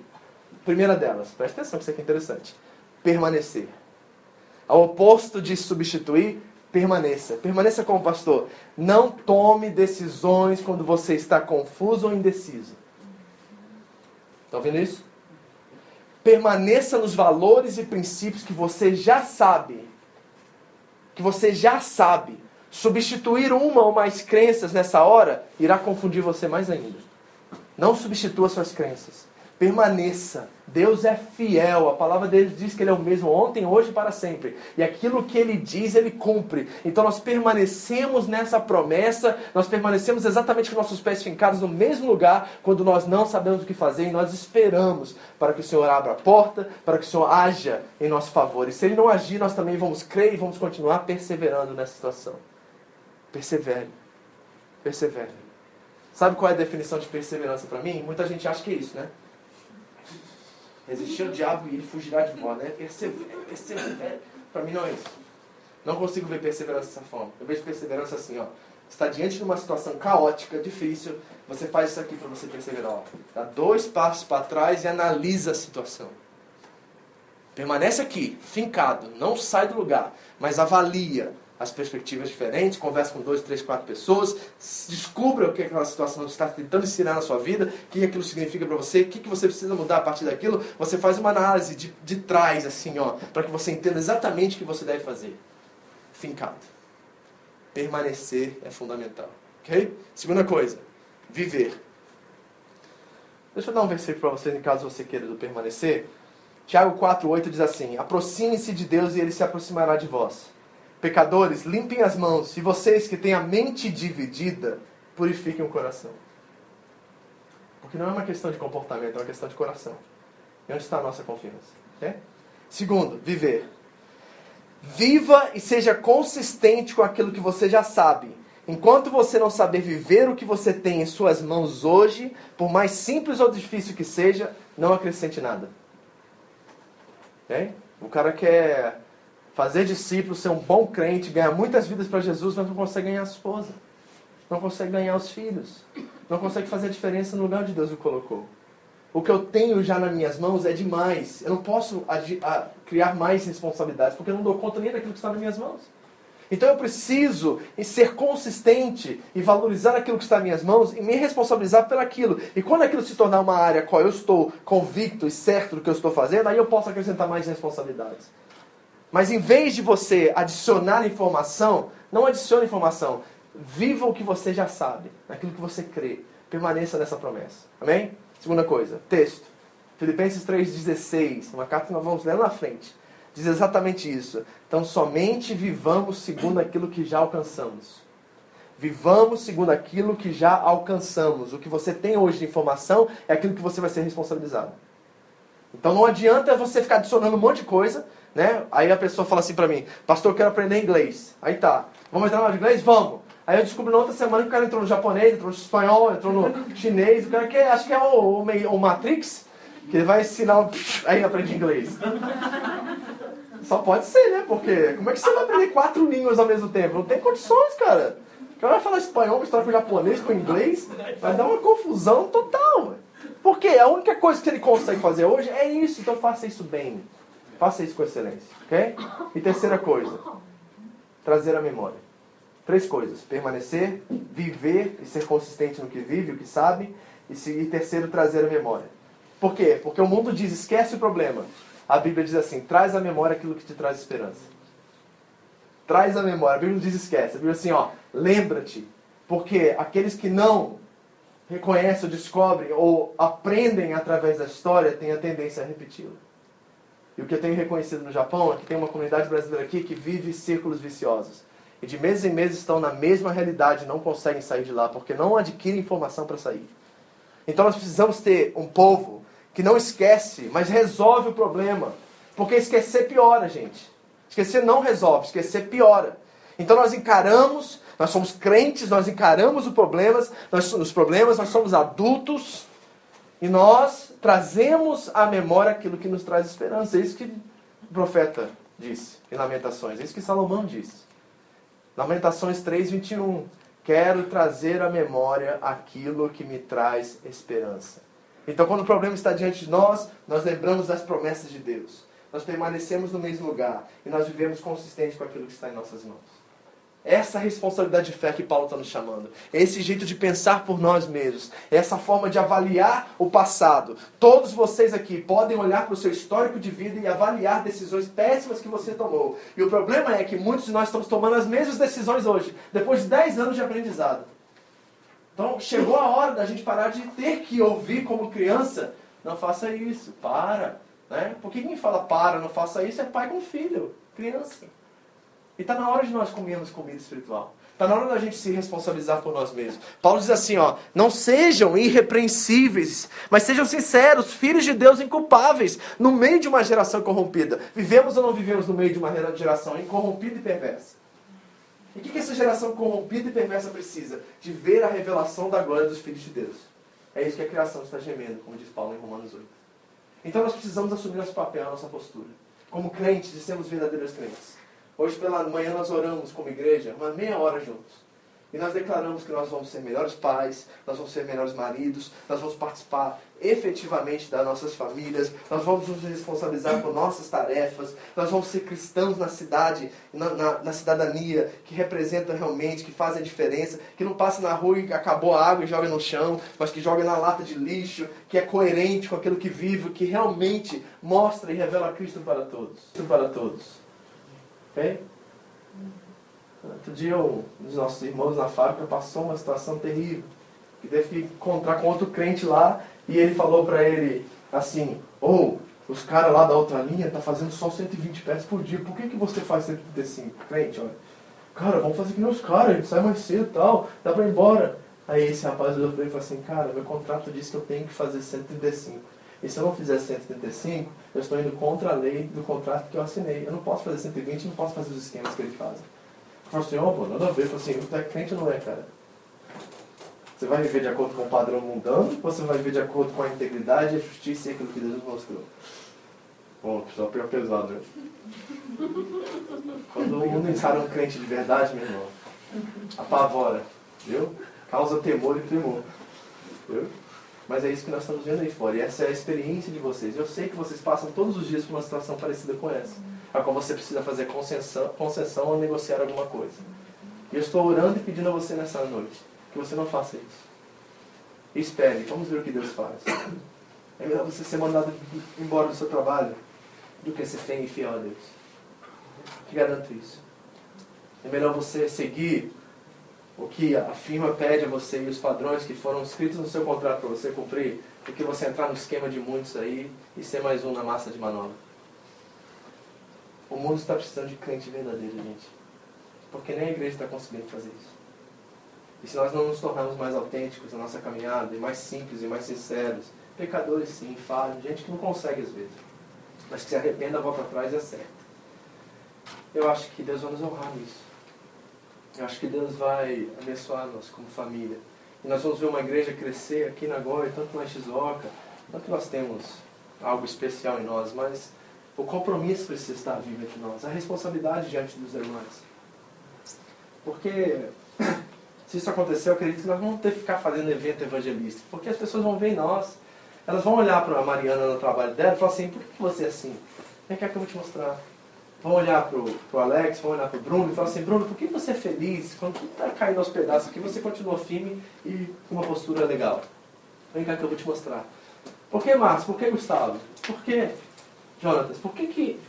Primeira delas, preste atenção que isso aqui é interessante. Permanecer. Ao oposto de substituir, permaneça. Permaneça como pastor. Não tome decisões quando você está confuso ou indeciso. Está ouvindo isso? Permaneça nos valores e princípios que você já sabe. Que você já sabe. Substituir uma ou mais crenças nessa hora irá confundir você mais ainda. Não substitua suas crenças. Permaneça. Deus é fiel. A palavra dele diz que ele é o mesmo ontem, hoje e para sempre. E aquilo que ele diz, ele cumpre. Então nós permanecemos nessa promessa, nós permanecemos exatamente com nossos pés fincados no mesmo lugar quando nós não sabemos o que fazer e nós esperamos para que o Senhor abra a porta, para que o Senhor haja em nosso favor. E se ele não agir, nós também vamos crer e vamos continuar perseverando nessa situação. Persevere. Persevere. Sabe qual é a definição de perseverança para mim? Muita gente acha que é isso, né? Resistir ao diabo e ele fugirá de vós, né? Persevere, persevere. Para mim não é isso. Não consigo ver perseverança dessa forma. Eu vejo perseverança assim, ó. Está diante de uma situação caótica, difícil, você faz isso aqui para você perseverar. Dá dois passos para trás e analisa a situação. Permanece aqui, fincado, não sai do lugar, mas avalia as perspectivas diferentes, conversa com dois, três, quatro pessoas, descubra o que aquela situação está tentando ensinar na sua vida, o que aquilo significa para você, o que você precisa mudar a partir daquilo. Você faz uma análise de, de trás, assim, ó, para que você entenda exatamente o que você deve fazer. Fincado. Permanecer é fundamental. Ok? Segunda coisa, viver. Deixa eu dar um versículo para você, em caso você queira do permanecer. Tiago 4,8 diz assim: Aproxime-se de Deus e ele se aproximará de vós. Pecadores, limpem as mãos, e vocês que têm a mente dividida, purifiquem o coração. Porque não é uma questão de comportamento, é uma questão de coração. E onde está a nossa confiança? Okay? Segundo, viver. Viva e seja consistente com aquilo que você já sabe. Enquanto você não saber viver o que você tem em suas mãos hoje, por mais simples ou difícil que seja, não acrescente nada. Okay? O cara quer fazer discípulo, ser um bom crente, ganhar muitas vidas para Jesus, mas não consegue ganhar a esposa. Não consegue ganhar os filhos. Não consegue fazer a diferença no lugar onde Deus o colocou. O que eu tenho já nas minhas mãos é demais. Eu não posso criar mais responsabilidades, porque eu não dou conta nem daquilo que está nas minhas mãos. Então eu preciso ser consistente e valorizar aquilo que está nas minhas mãos e me responsabilizar por aquilo. E quando aquilo se tornar uma área qual eu estou convicto e certo do que eu estou fazendo, aí eu posso acrescentar mais responsabilidades. Mas em vez de você adicionar informação, não adicione informação. Viva o que você já sabe, naquilo que você crê. Permaneça nessa promessa. Amém? Segunda coisa, texto. Filipenses 3,16, uma carta que nós vamos ler na frente. Diz exatamente isso. Então, somente vivamos segundo aquilo que já alcançamos. Vivamos segundo aquilo que já alcançamos. O que você tem hoje de informação é aquilo que você vai ser responsabilizado. Então não adianta você ficar adicionando um monte de coisa, né? Aí a pessoa fala assim pra mim, pastor, eu quero aprender inglês. Aí tá, vamos entrar no inglês? Vamos. Aí eu descobri na outra semana que o cara entrou no japonês, entrou no espanhol, entrou no chinês, o cara que acho que é o, o, o Matrix, que ele vai ensinar, aí aprende inglês. Só pode ser, né? Porque como é que você vai aprender quatro línguas ao mesmo tempo? Não tem condições, cara. O cara vai falar espanhol, misturar com japonês, com inglês, vai dar uma confusão total. Porque a única coisa que ele consegue fazer hoje é isso, então faça isso bem. Faça isso com excelência, ok? E terceira coisa, trazer a memória. Três coisas: permanecer, viver e ser consistente no que vive, o que sabe. E, se, e terceiro, trazer a memória. Por quê? Porque o mundo diz esquece o problema. A Bíblia diz assim: traz à memória aquilo que te traz esperança. Traz à memória. A Bíblia não diz esquece. A Bíblia diz assim: ó, lembra-te. Porque aqueles que não reconhecem, ou descobrem ou aprendem através da história têm a tendência a repeti-la. E o que eu tenho reconhecido no Japão é que tem uma comunidade brasileira aqui que vive círculos viciosos. E de meses em meses estão na mesma realidade não conseguem sair de lá, porque não adquirem informação para sair. Então nós precisamos ter um povo que não esquece, mas resolve o problema. Porque esquecer piora, gente. Esquecer não resolve, esquecer piora. Então nós encaramos, nós somos crentes, nós encaramos os problemas, nós, os problemas, nós somos adultos e nós trazemos à memória aquilo que nos traz esperança. É isso que o profeta disse em Lamentações. É isso que Salomão disse. Lamentações 3, 21. Quero trazer à memória aquilo que me traz esperança. Então, quando o problema está diante de nós, nós lembramos das promessas de Deus. Nós permanecemos no mesmo lugar e nós vivemos consistente com aquilo que está em nossas mãos. Essa responsabilidade de fé que Paulo está nos chamando. É esse jeito de pensar por nós mesmos. É essa forma de avaliar o passado. Todos vocês aqui podem olhar para o seu histórico de vida e avaliar decisões péssimas que você tomou. E o problema é que muitos de nós estamos tomando as mesmas decisões hoje, depois de 10 anos de aprendizado. Então chegou a hora da gente parar de ter que ouvir como criança. Não faça isso, para. Né? Porque quem fala para, não faça isso é pai com filho, criança. E está na hora de nós comermos comida espiritual. Está na hora da gente se responsabilizar por nós mesmos. Paulo diz assim, ó, não sejam irrepreensíveis, mas sejam sinceros, filhos de Deus inculpáveis, no meio de uma geração corrompida. Vivemos ou não vivemos no meio de uma geração corrompida e perversa? E o que, que essa geração corrompida e perversa precisa? De ver a revelação da glória dos filhos de Deus. É isso que a criação está gemendo, como diz Paulo em Romanos 8. Então nós precisamos assumir nosso papel, nossa postura. Como crentes e sermos verdadeiros crentes. Hoje pela manhã nós oramos como igreja, uma meia hora juntos. E nós declaramos que nós vamos ser melhores pais, nós vamos ser melhores maridos, nós vamos participar efetivamente das nossas famílias, nós vamos nos responsabilizar por nossas tarefas, nós vamos ser cristãos na cidade, na, na, na cidadania, que representam realmente, que fazem a diferença, que não passa na rua e acabou a água e joga no chão, mas que joga na lata de lixo, que é coerente com aquilo que vive, que realmente mostra e revela Cristo para todos. Cristo para todos. Ok? Outro dia, um dos nossos irmãos na fábrica passou uma situação terrível. Que teve que encontrar com outro crente lá e ele falou para ele assim: Ou oh, os caras lá da outra linha tá fazendo só 120 pés por dia, por que, que você faz 135? Crente, olha. Cara, vamos fazer que nem os caras, a gente sai mais cedo e tal, dá pra ir embora. Aí esse rapaz olhou pra ele e falou assim: Cara, meu contrato diz que eu tenho que fazer 135. E se eu não fizer 135, eu estou indo contra a lei do contrato que eu assinei. Eu não posso fazer 120, não posso fazer os esquemas que ele faz. Falei assim, ó, oh, pô, nada a ver. Falei assim, tu é crente ou não é, cara? Você vai viver de acordo com o padrão mundano ou você vai viver de acordo com a integridade, a justiça e aquilo que Deus mostrou? Bom, só pior pesado, né? Quando o mundo encara um crente de verdade, meu irmão, apavora, viu? Causa temor e tremor, viu? Mas é isso que nós estamos vendo aí fora. E essa é a experiência de vocês. Eu sei que vocês passam todos os dias por uma situação parecida com essa a qual você precisa fazer concessão, concessão ou negociar alguma coisa. E eu estou orando e pedindo a você nessa noite que você não faça isso. espere, vamos ver o que Deus faz. É melhor você ser mandado embora do seu trabalho do que ser fiel e fiel a Deus. Te garanto isso. É melhor você seguir o que a firma pede a você e os padrões que foram escritos no seu contrato para você cumprir, do que você entrar no esquema de muitos aí e ser mais um na massa de manobra. O mundo está precisando de crente verdadeiro, gente. Porque nem a igreja está conseguindo fazer isso. E se nós não nos tornarmos mais autênticos na nossa caminhada, e mais simples e mais sinceros, pecadores sim, falham, gente que não consegue às vezes, mas que se arrependa, volta atrás e acerta. Eu acho que Deus vai nos honrar nisso. Eu acho que Deus vai abençoar-nos como família. E nós vamos ver uma igreja crescer aqui na Goia, tanto na Shizuoka, não que nós temos algo especial em nós, mas o compromisso precisa estar vivo entre nós, a responsabilidade diante dos irmãos. Porque se isso acontecer, eu acredito que nós vamos ter que ficar fazendo evento evangelístico, porque as pessoas vão ver em nós, elas vão olhar para a Mariana no trabalho dela e falar assim, por que você é assim? Vem cá que eu vou te mostrar. Vão olhar para o Alex, vão olhar para o Bruno e falar assim, Bruno, por que você é feliz? Quando tudo está caindo aos pedaços aqui, você continua firme e com uma postura legal. Vem cá que eu vou te mostrar. Por que, Márcio? Por que, Gustavo? Por que, Jonatas, por que, que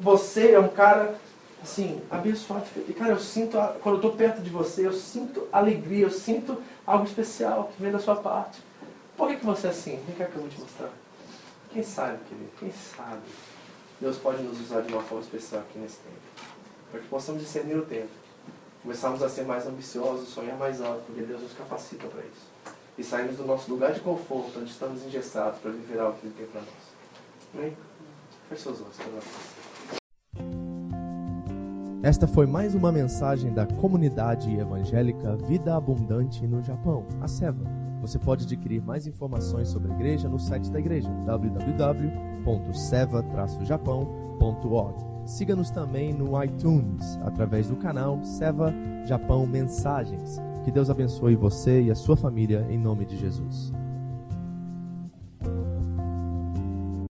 você é um cara assim, abençoado? E cara, eu sinto, quando eu estou perto de você, eu sinto alegria, eu sinto algo especial que vem da sua parte. Por que, que você é assim? Vem cá que eu vou te mostrar. Quem sabe, querido? Quem sabe? Deus pode nos usar de uma forma especial aqui nesse tempo. Para que possamos discernir o tempo. Começarmos a ser mais ambiciosos, sonhar mais alto, porque Deus nos capacita para isso. E sairmos do nosso lugar de conforto, onde estamos engessados, para viver algo que Ele tem para nós. Amém? Esta foi mais uma mensagem da comunidade evangélica Vida Abundante no Japão, a SEVA. Você pode adquirir mais informações sobre a igreja no site da igreja www.seva-japão.org. Siga-nos também no iTunes através do canal Seva Japão Mensagens. Que Deus abençoe você e a sua família em nome de Jesus.